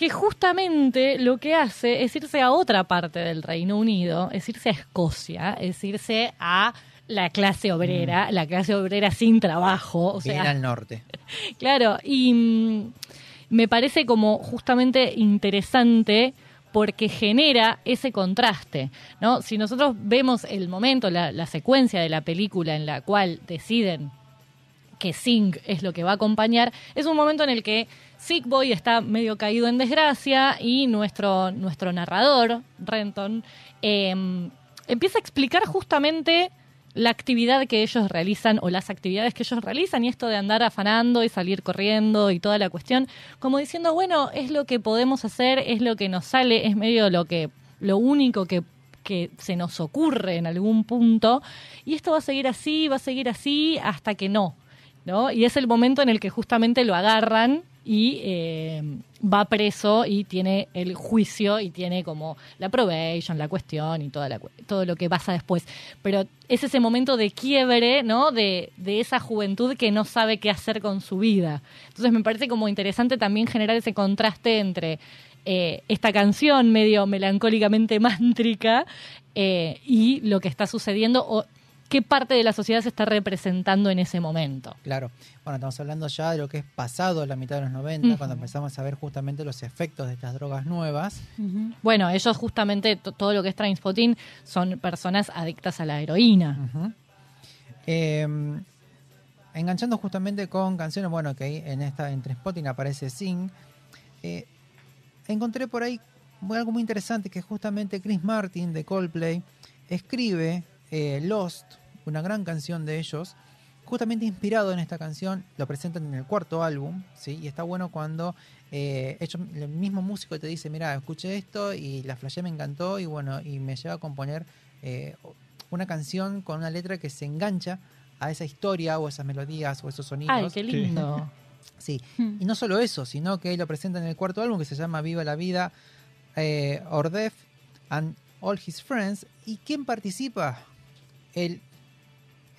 que justamente lo que hace es irse a otra parte del Reino Unido, es irse a Escocia, es irse a la clase obrera, la clase obrera sin trabajo. O Bien sea, al norte. Claro, y mm, me parece como justamente interesante porque genera ese contraste, ¿no? Si nosotros vemos el momento, la, la secuencia de la película en la cual deciden que Sing es lo que va a acompañar, es un momento en el que Sick Boy está medio caído en desgracia y nuestro, nuestro narrador, Renton, eh, empieza a explicar justamente la actividad que ellos realizan o las actividades que ellos realizan y esto de andar afanando y salir corriendo y toda la cuestión, como diciendo, bueno, es lo que podemos hacer, es lo que nos sale, es medio lo que lo único que que se nos ocurre en algún punto y esto va a seguir así, va a seguir así hasta que no, ¿no? Y es el momento en el que justamente lo agarran y eh, va preso y tiene el juicio y tiene como la probation, la cuestión y toda la, todo lo que pasa después. Pero es ese momento de quiebre, ¿no? De, de esa juventud que no sabe qué hacer con su vida. Entonces me parece como interesante también generar ese contraste entre eh, esta canción medio melancólicamente mántrica eh, y lo que está sucediendo qué parte de la sociedad se está representando en ese momento. Claro. Bueno, estamos hablando ya de lo que es pasado la mitad de los 90, Ujú. cuando empezamos a ver justamente los efectos de estas drogas nuevas. Bueno, ellos justamente to- todo lo que es Trainspotting son personas adictas a la heroína. Eh, enganchando justamente con canciones, bueno, que ahí en esta entre Spotting aparece Sing. eh, encontré por ahí algo muy interesante que justamente Chris Martin de Coldplay escribe eh, Lost, una gran canción de ellos, justamente inspirado en esta canción, lo presentan en el cuarto álbum, ¿sí? Y está bueno cuando eh, ellos, el mismo músico te dice, mira, escuché esto y la flashé me encantó y bueno, y me lleva a componer eh, una canción con una letra que se engancha a esa historia o esas melodías o esos sonidos. Ay, qué lindo. Sí, Hmm. y no solo eso, sino que lo presentan en el cuarto álbum que se llama Viva la Vida, eh, Ordef and All His Friends. ¿Y quién participa? El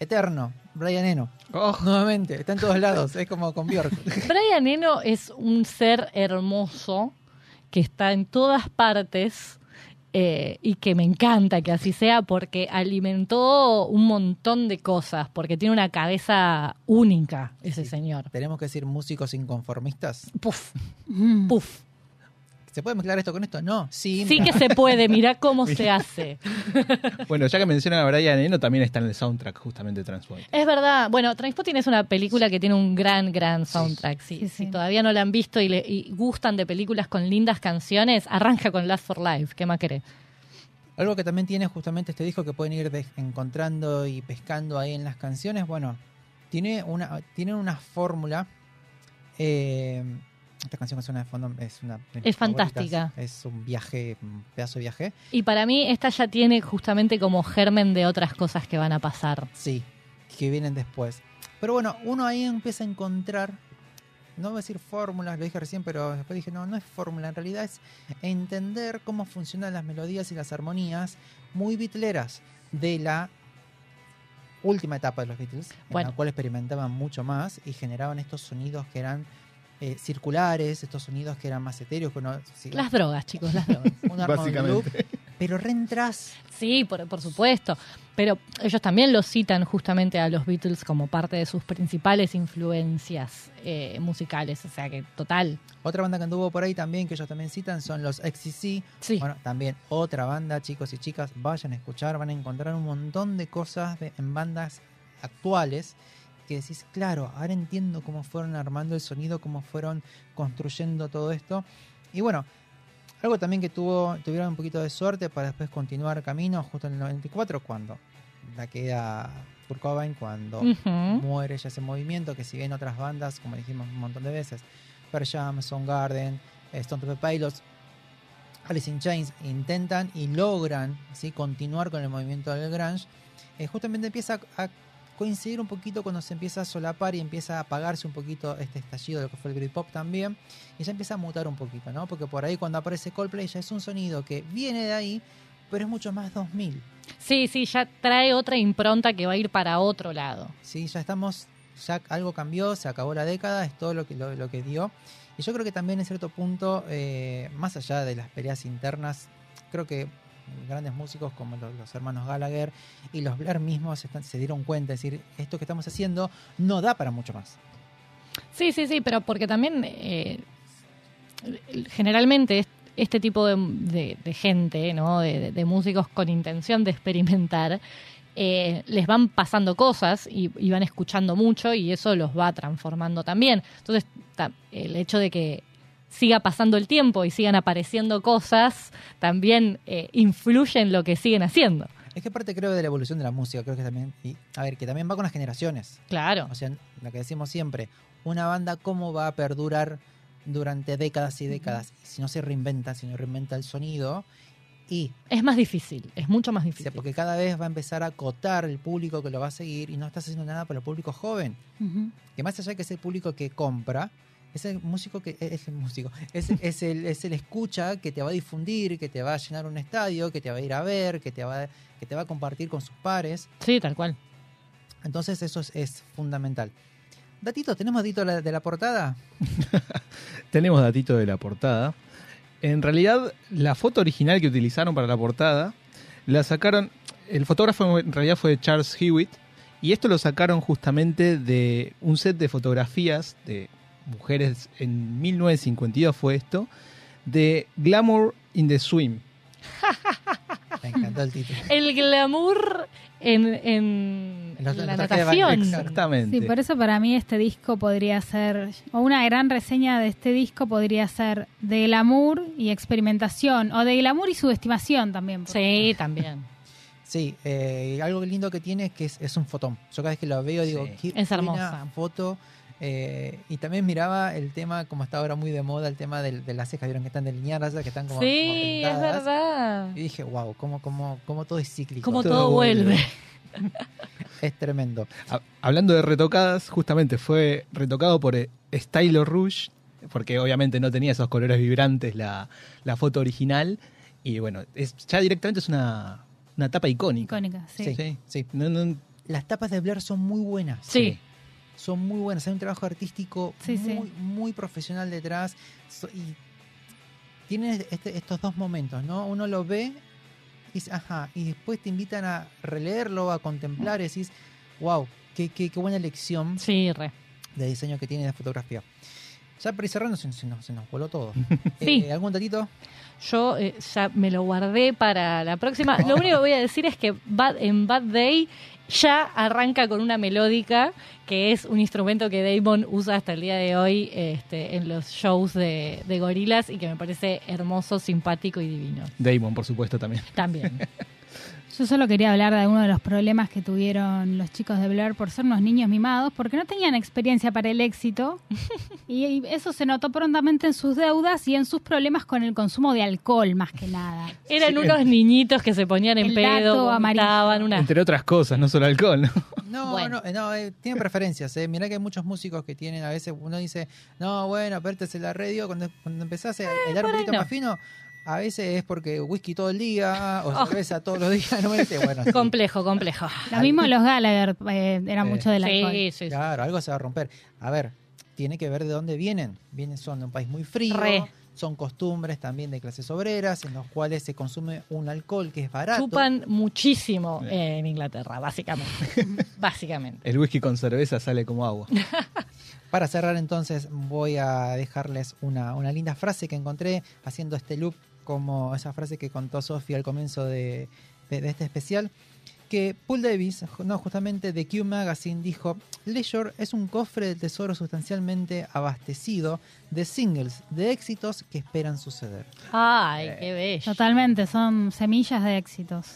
eterno, Brian Eno. Oh, Nuevamente, está en todos lados, es como con Björk. Brian Eno es un ser hermoso que está en todas partes eh, y que me encanta que así sea porque alimentó un montón de cosas, porque tiene una cabeza única ese Sí. señor. Tenemos que decir músicos inconformistas. Puf, Mm. puf. ¿Se puede mezclar esto con esto? No, sí. Sí que se puede, mirá cómo se hace. bueno, ya que mencionan a Brian Eno, también está en el soundtrack justamente de Transport. Es verdad. Bueno, Trainspotting es una película que tiene un gran, gran soundtrack. Sí, Sí, Si todavía no la han visto y, le, y gustan de películas con lindas canciones, arranca con Last for Life. ¿Qué más querés? Algo que también tiene justamente este disco que pueden ir de- encontrando y pescando ahí en las canciones, bueno, tiene una, tiene una fórmula. eh, esta canción que suena de fondo es una de Es fantástica. Es un viaje, un pedazo de viaje. Y para mí esta ya tiene justamente como germen de otras cosas que van a pasar. Sí, que vienen después. Pero bueno, uno ahí empieza a encontrar, no voy a decir fórmulas, lo dije recién, pero después dije, no, no es fórmula, en realidad es entender cómo funcionan las melodías y las armonías muy bitleras de la última etapa de los Beatles, en la cual experimentaban mucho más y generaban estos sonidos que eran eh, circulares, estos sonidos que eran más etéreos. que uno- sí, Las drogas, chicos, las drogas. un Básicamente. Loop, pero reentras Sí, por, por supuesto. Pero ellos también los citan justamente a los Beatles como parte de sus principales influencias eh, musicales. O sea que total. Otra banda que anduvo por ahí también, que ellos también citan, son los XCC. Sí. Bueno, también otra banda, chicos y chicas, vayan a escuchar, van a encontrar un montón de cosas de- en bandas actuales que decís, claro, ahora entiendo cómo fueron armando el sonido, cómo fueron construyendo todo esto. Y bueno, algo también que tuvo, tuvieron un poquito de suerte para después continuar camino justo en el 94, cuando la queda Kurt Cobain, cuando muere ya ese movimiento, que si bien otras bandas, como dijimos un montón de veces, Pearl Jam, Soundgarden, Stone Temple Pilots, Alice in Chains, intentan y logran ¿sí? continuar con el movimiento del grunge, eh, justamente empieza a coincidir un poquito cuando se empieza a solapar y empieza a apagarse un poquito este estallido de lo que fue el Britpop también, y ya empieza a mutar un poquito, ¿no? Porque por ahí cuando aparece Coldplay ya es un sonido que viene de ahí, pero es mucho más 2000. Sí, sí, ya trae otra impronta que va a ir para otro lado. Sí, ya estamos, ya algo cambió, se acabó la década, es todo lo que, lo, lo que dio. Y yo creo que también en cierto punto, eh, más allá de las peleas internas, creo que grandes músicos como los, hermanos Gallagher y los Blair mismos se dieron cuenta, es decir, esto que estamos haciendo no da para mucho más. Sí, sí, sí, pero porque también eh, generalmente es- este tipo de, gente, ¿no? De, músicos con intención de experimentar, eh, les van pasando cosas y, y van escuchando mucho y eso los va transformando también. Entonces, el hecho de que siga pasando el tiempo y sigan apareciendo cosas también eh, influye en lo que siguen haciendo. Es que parte creo de la evolución de la música, creo que también, y, a ver, que también va con las generaciones. Claro. O sea, lo que decimos siempre, una banda cómo va a perdurar durante décadas y décadas si no se reinventa, si no reinventa el sonido y Es más difícil, es mucho más O difícil. sea, porque cada vez va a empezar a acotar el público que lo va a seguir y no estás haciendo nada para el público joven. Que más allá que es el público que compra, es el músico que es el músico, es, es el es el escucha que te va a difundir, que te va a llenar un estadio, que te va a ir a ver, que te va que te va a compartir con sus pares. Sí, tal cual. Entonces eso es, es fundamental. Datito, ¿tenemos datito de la, de la portada? Tenemos datito de la portada. En realidad, la foto original que utilizaron para la portada la sacaron. El fotógrafo en realidad fue Charles Hewitt. Y esto lo sacaron justamente de un set de fotografías de mujeres en 1952 fue esto. De Glamour in the Swim. Me encantó el título. El glamour en, en En los- la natación. Exactamente. Sí, por eso para mí este disco podría ser, o una gran reseña de este disco podría ser de glamour y experimentación, o de glamour y subestimación también. Sí, también. Sí, eh, algo lindo que tiene es que es, es un fotón. Yo cada vez que lo veo digo, Sí. qué Es hermosa. foto. Eh, y también miraba el tema, como está ahora muy de moda, el tema del- de, las cejas, vieron que están delineadas, que están como, como Sí, es pintadas. verdad. Y dije, wow, cómo, cómo, cómo todo es cíclico. Como Todo todo vuelve. vuelve. Es tremendo. Ha- Hablando de retocadas, justamente fue retocado por eh, Stylo Rouge, porque obviamente no tenía esos colores vibrantes la, la foto original. Y bueno, es, ya directamente es una, una tapa icónica. Icónica, sí. Sí. Sí. Sí. No, no- Las tapas de Blair son muy buenas. Sí. Son muy buenas. Hay un trabajo artístico Sí, sí. muy, muy profesional detrás. So- y tiene este- estos dos momentos, ¿no? Uno lo ve y dice, ajá, y después te invitan a releerlo, a contemplar y decís, wow, qué, qué, qué buena elección Sí, re. de diseño que tiene de fotografía. Ya para ir cerrando, se, se nos, se nos voló todo. Sí. Eh, ¿Algún datito? Yo eh, ya me lo guardé para la próxima. Lo único que voy a decir es que Bad- en Bad Day ya arranca con una melódica, que es un instrumento que Damon usa hasta el día de hoy este, en los shows de, de gorilas y que me parece hermoso, simpático y divino. Damon, por supuesto, también. También. Yo solo quería hablar de algunos de los problemas que tuvieron los chicos de Blair por ser unos niños mimados, porque no tenían experiencia para el éxito. y, eso se notó prontamente en sus deudas y en sus problemas con el consumo de alcohol, más que nada. Eran unos niñitos que se ponían en El pedo, vomitaban una... Entre otras cosas, no solo alcohol, ¿no? No, Bueno. no, eh, no, eh, tienen preferencias. Eh. Mirá que hay muchos músicos que tienen, a veces uno dice, no, bueno, apértese la radio. Cuando, cuando empezás a bailar un por ahí poquito no. más fino, a veces es porque whisky todo el día o cerveza todos los días. No me dice, bueno, sí, Complejo, complejo. Lo mismo los Gallagher eh, eran Eh, mucho del alcohol. Sí, sí, sí. claro, algo se va a romper. A ver, tiene que ver de dónde vienen. Vienen, son de un país muy frío, Re. son costumbres también de clases obreras, en los cuales se consume un alcohol que es barato. Chupan muchísimo en Inglaterra, básicamente. básicamente. El whisky con cerveza sale como agua. Para cerrar entonces voy a dejarles una, una linda frase que encontré haciendo este loop como esa frase que contó Sofía al comienzo de, de- de este especial, que Paul Davis, no, justamente de Q Magazine, dijo, Leisure es un cofre de tesoro sustancialmente abastecido de singles, de éxitos que esperan suceder. Ay, qué bello. Totalmente, son semillas de éxitos.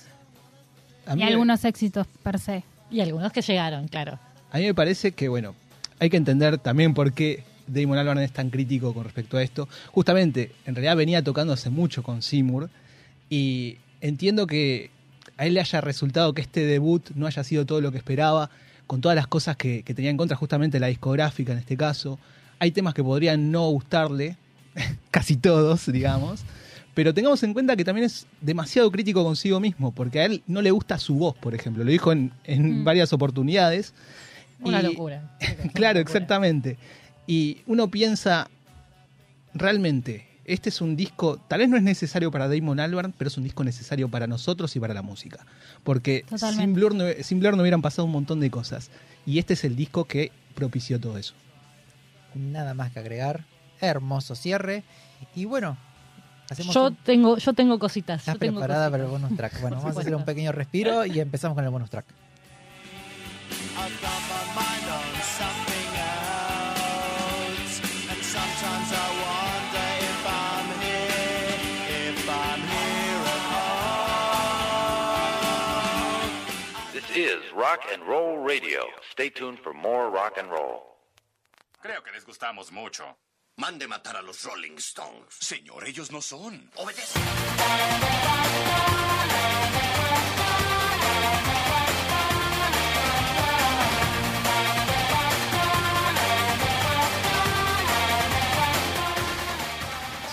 A Y algunos éxitos per se. Y algunos que llegaron, claro. a mí me parece que, bueno, hay que entender también por qué Damon Albarn es tan crítico con respecto a esto. Justamente, en realidad venía tocando hace mucho con Seymour y entiendo que a él le haya resultado que este debut no haya sido todo lo que esperaba, con todas las cosas que, que tenía en contra justamente la discográfica en este caso. Hay temas que podrían no gustarle, casi todos, digamos. Pero tengamos en cuenta que también es demasiado crítico consigo mismo, porque a él no le gusta su voz, por ejemplo. Lo dijo en, en Mm. varias oportunidades. Una Y- locura. Claro, Una locura. exactamente. Y uno piensa, realmente, este es un disco, tal vez no es necesario para Damon Albarn, pero es un disco necesario para nosotros y para la música. Porque Totalmente. sin Blur, no, sin Blur no hubieran pasado un montón de cosas. Y este es el disco que propició todo eso. Nada más que agregar, hermoso cierre. Y bueno, hacemos Yo un- tengo, yo tengo cositas. ¿Estás yo tengo preparada cositas. para el bonus track? Bueno, vamos a hacer un pequeño respiro y empezamos con el bonus track. Is Rock and Roll Radio. Stay tuned for more rock and roll. Creo que les gustamos mucho. Mande matar a los Rolling Stones. Señor, ellos no son. Obedece.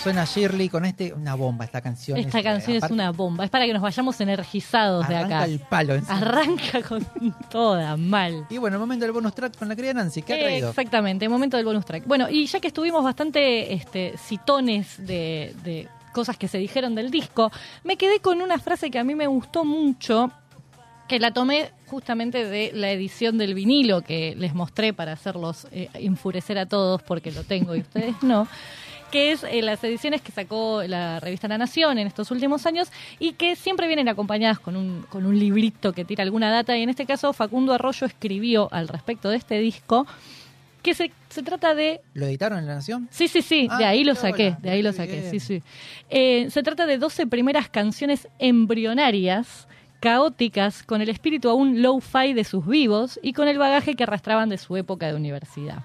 Suena Shirley con este, una bomba esta canción. Esta eh, canción es una bomba. Es para que nos vayamos energizados de arranca acá. el palo. encima. Arranca con toda, mal. Y bueno, el momento del bonus track con la querida Nancy. ¿Qué ha traído? Exactamente, momento del bonus track. Bueno, y ya que estuvimos bastante este, citones de, de cosas que se dijeron del disco, me quedé con una frase que a mí me gustó mucho, que la tomé justamente de la edición del vinilo que les mostré para hacerlos eh, enfurecer a todos porque lo tengo y ustedes no que es eh, las ediciones que sacó la revista La Nación en estos últimos años y que siempre vienen acompañadas con un, con un librito que tira alguna data. Y en este caso, Facundo Arroyo escribió al respecto de este disco que se, se trata de ¿Lo editaron en La Nación? Sí, sí, sí, Ah, de ahí lo qué saqué, de ahí lo saqué, bien. sí, sí. Eh, se trata de 12 primeras canciones embrionarias, caóticas, con el espíritu aún low-fi de sus vivos y con el bagaje que arrastraban de su época de universidad.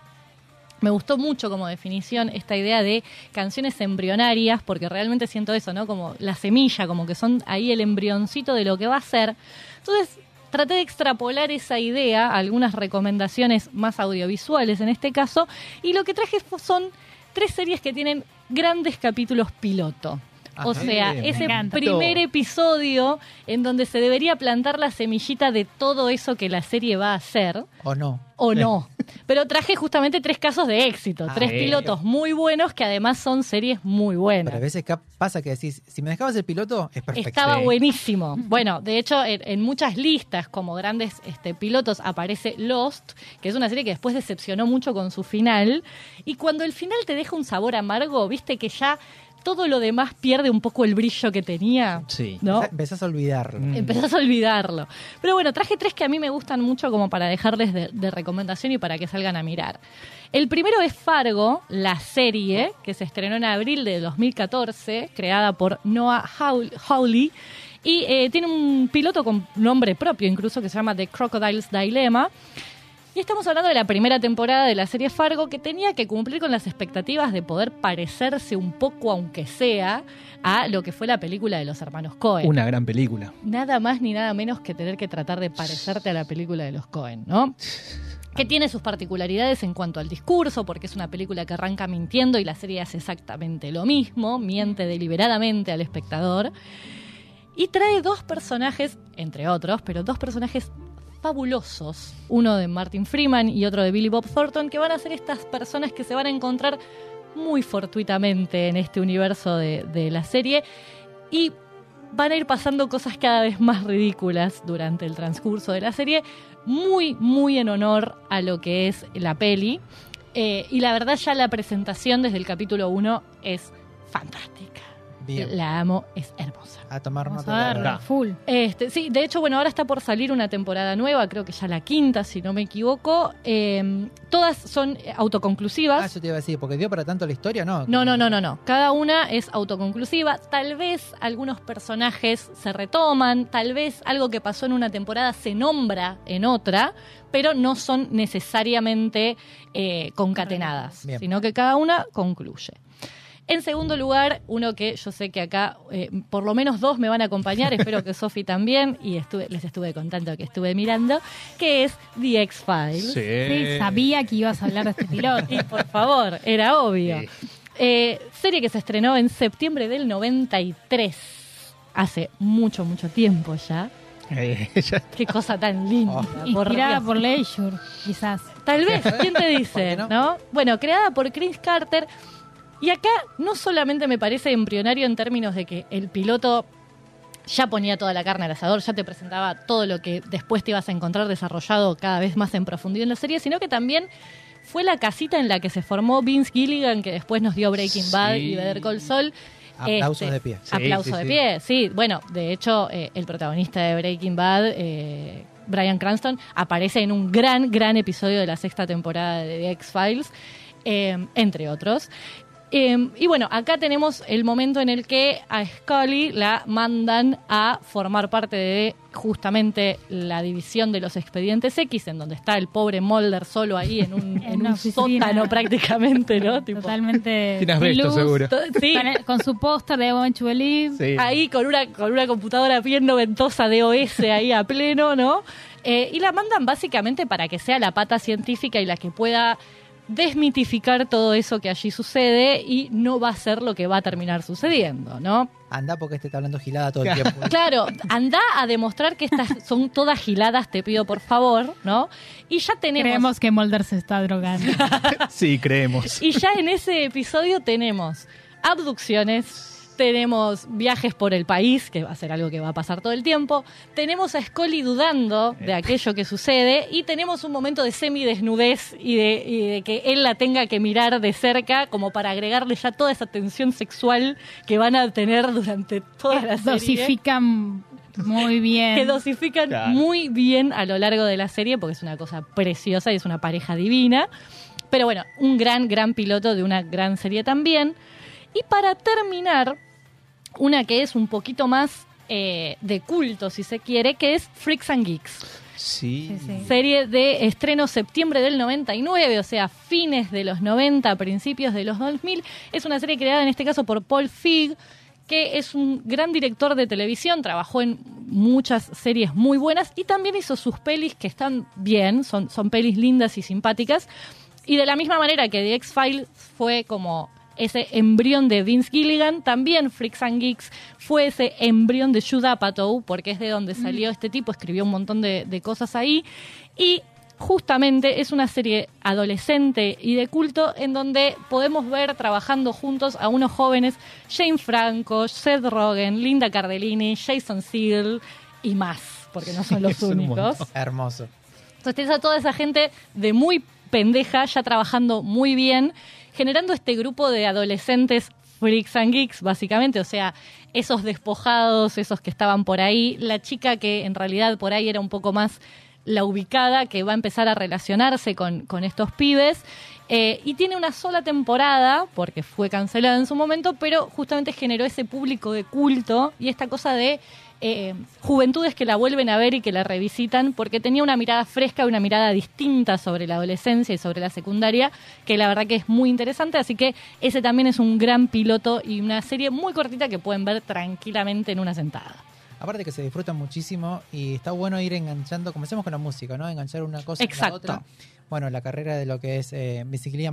Me gustó mucho como definición esta idea de canciones embrionarias, porque realmente siento eso, ¿no? Como la semilla, como que son ahí el embrioncito de lo que va a ser. Entonces, traté de extrapolar esa idea a algunas recomendaciones más audiovisuales en este caso, y lo que traje son tres series que tienen grandes capítulos piloto. O sea, ese primer episodio en donde se debería plantar la semillita de todo eso que la serie va a hacer ¿O no? o no. Pero traje justamente tres casos de éxito, Ah, tres pilotos muy buenos que además son series muy Pero a buenas. veces pasa que decís, si me dejabas el piloto, es perfecto. Estaba buenísimo. Bueno, de hecho, en, en muchas listas como grandes este, pilotos aparece Lost, que es una serie que después decepcionó mucho con su final. Y cuando el final te deja un sabor amargo, viste que ya todo lo demás pierde un poco el brillo que tenía. Sí. ¿No? Empezás- a olvidarlo. Mm. Empezás a olvidarlo. Pero bueno, traje tres que a mí me gustan mucho como para dejarles de, de recomendación y para que salgan a mirar. El primero es Fargo, la serie que se estrenó en abril de 2014, creada por Noah Hawl- Hawley. Y eh, tiene un piloto con nombre propio, incluso que se llama The Crocodile's Dilemma. Y estamos hablando de la primera temporada de la serie Fargo que tenía que cumplir con las expectativas de poder parecerse un poco, aunque sea, a lo que fue la película de los hermanos Cohen Una gran película. nada más ni nada menos que tener que tratar de parecerte a la película de los Cohen, ¿no? Que tiene sus particularidades en cuanto al discurso, porque es una película que arranca mintiendo y la serie hace exactamente lo mismo, miente deliberadamente al espectador. Y trae dos personajes, entre otros, pero dos personajes fabulosos, uno de Martin Freeman y otro de Billy Bob Thornton, que van a ser estas personas que se van a encontrar muy fortuitamente en este universo de, de la serie y van a ir pasando cosas cada vez más ridículas durante el transcurso de la serie, muy, muy en honor a lo que es la peli. Eh, y la verdad ya la presentación desde el capítulo 1 es fantástica. Bien. La amo, es hermosa. A tomar Vamos nota a la- full. Este, sí, de hecho, bueno, ahora está por salir una temporada nueva, creo que ya la quinta, si no me equivoco. Eh, todas son eh, autoconclusivas. Ah, eso te iba a decir, porque dio para tanto la historia, ¿no? No, no, no, no, no. Cada una es autoconclusiva. Tal vez algunos personajes se retoman, tal vez algo que pasó en una temporada se nombra en otra, pero no son necesariamente eh, concatenadas, Bien. sino que cada una concluye. En segundo lugar, uno que yo sé que acá eh, por lo menos dos me van a acompañar, espero que Sofi también, y estuve, les estuve contando que estuve mirando, que es The X-Files. Sí, sabía que ibas a hablar de este piloto. Y por favor, era obvio. Eh, serie que se estrenó en septiembre del 93. Hace mucho, mucho tiempo ya. Eh, ya Qué cosa tan linda. por Inspirada Dios. por Leisure, quizás. Tal vez, ¿quién te ¿Por dice? no? Bueno, creada por Chris Carter. Y acá no solamente me parece embrionario en términos de que el piloto ya ponía toda la carne al asador, ya te presentaba todo lo que después te ibas a encontrar desarrollado cada vez más en profundidad en la serie, sino que también fue la casita en la que se formó Vince Gilligan, que después nos dio Breaking Bad y Better Call Saul. Aplausos Este, de pie. Sí, aplauso sí, de pie, sí. Bueno, de hecho, eh, el protagonista de Breaking Bad, eh, Brian Cranston, aparece en un gran, gran episodio de la sexta temporada de The X-Files, eh, entre otros. Eh, y bueno, acá tenemos el momento en el que a Scully la mandan a formar parte de justamente la división de los expedientes X, en donde está el pobre Mulder solo ahí en un, en sótano prácticamente, ¿no? Tipo, Totalmente. Tiene asbesto, luz, seguro. to- sí, Con, con su póster de to Believe. Sí. ahí con una, con una computadora bien noventosa de OS ahí a pleno, ¿no? Eh, y la mandan básicamente para que sea la pata científica y la que pueda desmitificar todo eso que allí sucede y no va a ser lo que va a terminar sucediendo, ¿no? Anda porque este está hablando gilada todo el tiempo. Claro, anda a demostrar que estas son todas giladas, te pido por favor, ¿no? Y ya tenemos... Creemos que Mulder se está drogando. Sí, creemos. Y ya en ese episodio tenemos abducciones, tenemos viajes por el país, que va a ser algo que va a pasar todo el tiempo, tenemos a Scully dudando de aquello que sucede y tenemos un momento de semidesnudez y de, y de que él la tenga que mirar de cerca como para agregarle ya toda esa tensión sexual que van a tener durante toda la serie Dosifican muy bien. que dosifican Claro. muy bien a lo largo de la serie porque es una cosa preciosa y es una pareja divina. Pero bueno, un gran, gran piloto de una gran serie también. Y para terminar, una que es un poquito más eh, de culto, si se quiere, que es Freaks and Geeks. Sí. Sí, sí. Serie de estreno septiembre del 99, o sea, fines de los 90, principios de los 2000. Es una serie creada en este caso por Paul Feig, que es un gran director de televisión, trabajó en muchas series muy buenas y también hizo sus pelis que están bien, son, son pelis lindas y simpáticas. Y de la misma manera que The X-Files fue como ese embrión de Vince Gilligan, también Freaks and Geeks fue ese embrión de Judd Apatow, porque es de donde salió este tipo, escribió un montón de, de cosas ahí. Y justamente es una serie adolescente y de culto en donde podemos ver trabajando juntos a unos jóvenes, Jane Franco, Seth Rogen, Linda Cardellini, Jason Segel y más, porque no son los únicos. Hermoso. Entonces tienes a toda esa gente de muy pendeja, ya trabajando muy bien, generando este grupo de adolescentes freaks and geeks, básicamente, o sea, esos despojados, esos que estaban por ahí, la chica que en realidad por ahí era un poco más la ubicada, que va a empezar a relacionarse con, con estos pibes. Eh, y tiene una sola temporada, porque fue cancelada en su momento, pero justamente generó ese público de culto y esta cosa de eh, juventudes que la vuelven a ver y que la revisitan, porque tenía una mirada fresca, una mirada distinta sobre la adolescencia y sobre la secundaria, que la verdad que es muy interesante, así que ese también es un gran piloto y una serie muy cortita que pueden ver tranquilamente en una sentada. Aparte que se disfruta muchísimo y está bueno ir enganchando, como hacemos con la música, ¿no? Enganchar una cosa con Exacto. la otra. Bueno, la carrera de lo que es eh,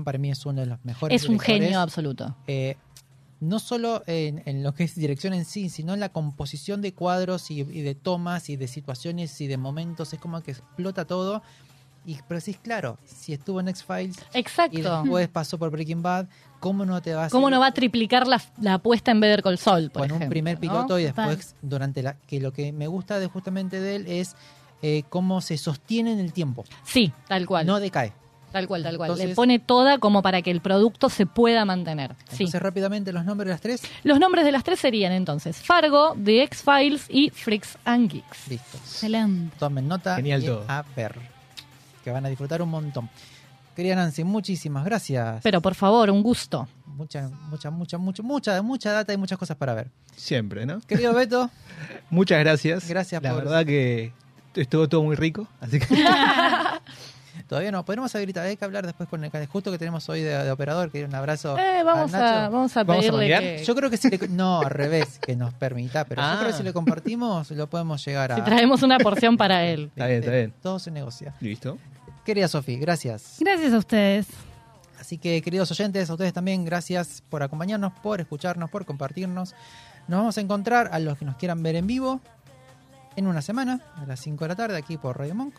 para mí es uno de los mejores Es un genio absoluto. Eh, no solo en, en lo que es dirección en sí, sino en la composición de cuadros y, y de tomas y de situaciones y de momentos. Es como que explota todo. Y pero decís, claro, si estuvo en X-Files y después pasó por Breaking Bad, ¿cómo no te va a ¿Cómo no va a triplicar la, la apuesta en Better Call Saul, por con un ejemplo, primer ¿no? piloto y Total. después durante la que lo que me gusta de justamente de él es eh, cómo se sostiene en el tiempo, Sí, tal cual. no decae. tal cual, tal cual. Le pone toda como para que el producto se pueda mantener. Sí. Entonces rápidamente los nombres de las tres, Los nombres de las tres serían entonces Fargo, The X-Files y Freaks and Geeks. listo. Excelente. Tomen nota Genial y todo. a ver, que van a disfrutar un montón. Querida Nancy, muchísimas gracias. Pero por favor, un gusto. Mucha, mucha, mucha, mucha, mucha, mucha data y muchas cosas para ver. Siempre, ¿no? Querido Beto, Muchas gracias. Gracias La por- verdad que estuvo todo muy rico, así que todavía no, podemos habilitar, hay que hablar después con el justo que tenemos hoy de, de operador, que un abrazo. Eh, vamos, a Nacho. a, vamos a ¿Vamos a pedirle que Yo creo que si le, no, al revés, que nos permita, pero yo Ah. creo que si le compartimos lo podemos llegar a... si traemos una porción para él. está bien, está bien. Todo se negocia. Listo. Querida Sofi, gracias. Gracias a ustedes. Así que, queridos oyentes, a ustedes también, gracias por acompañarnos, por escucharnos, por compartirnos. Nos vamos a encontrar a los que nos quieran ver en vivo en una semana, a las 5 de la tarde, aquí por Radio Monk.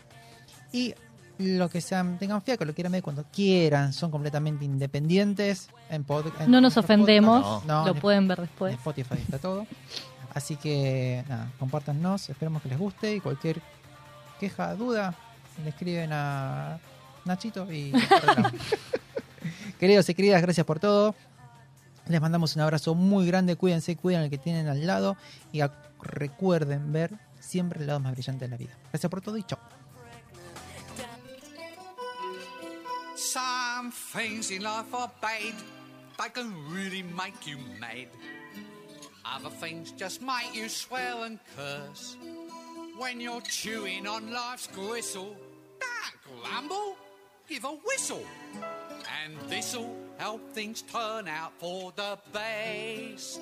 Y los que sean, tengan fiaco, lo quieran ver cuando quieran, son completamente independientes. En pod- en No nos ofendemos. No, lo en- pueden ver en después. Spotify está todo. Así que, nada, compártanos, esperemos que les guste y cualquier queja, duda, le escriben a Nachito y. Queridos y queridas, gracias por todo. Les mandamos un abrazo muy grande, cuídense, cuiden al que tienen al lado y recuerden ver siempre el lado más brillante de la vida. Gracias por todo y chao. Some things in life are bad, they can really make you mad. Other things just make you swear and curse. When you're chewing on life's gristle, don't grumble, give a whistle. And this'll help things turn out for the best.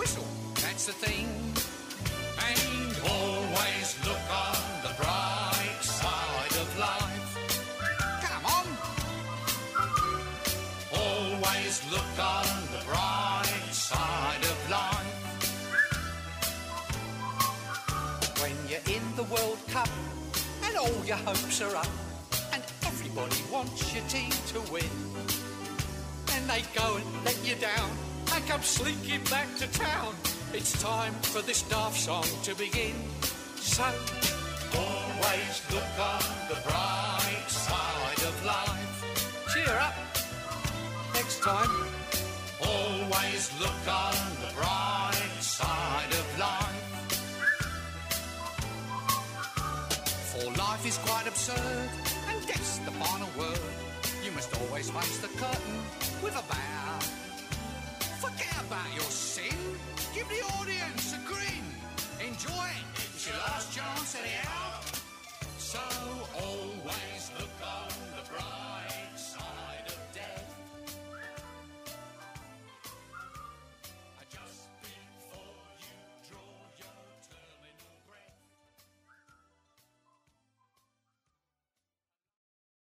Whistle, that's the thing. And always look on the bright side of life. Come on. Always look on the bright side of life. When you're in the World Cup and all your hopes are up, and everybody wants your team to win, and they go and let you down and come slinking back to town. It's time for this daft song to begin. So always look on the bright side of life. Cheer up next time. Always look on the bright side of life. For life is quite absurd, and death's the final word. You must always face the curtain with a bow. Forget about your sin. Give the audience a grin. Enjoy it. It's your last chance anyhow. So always look on the bright.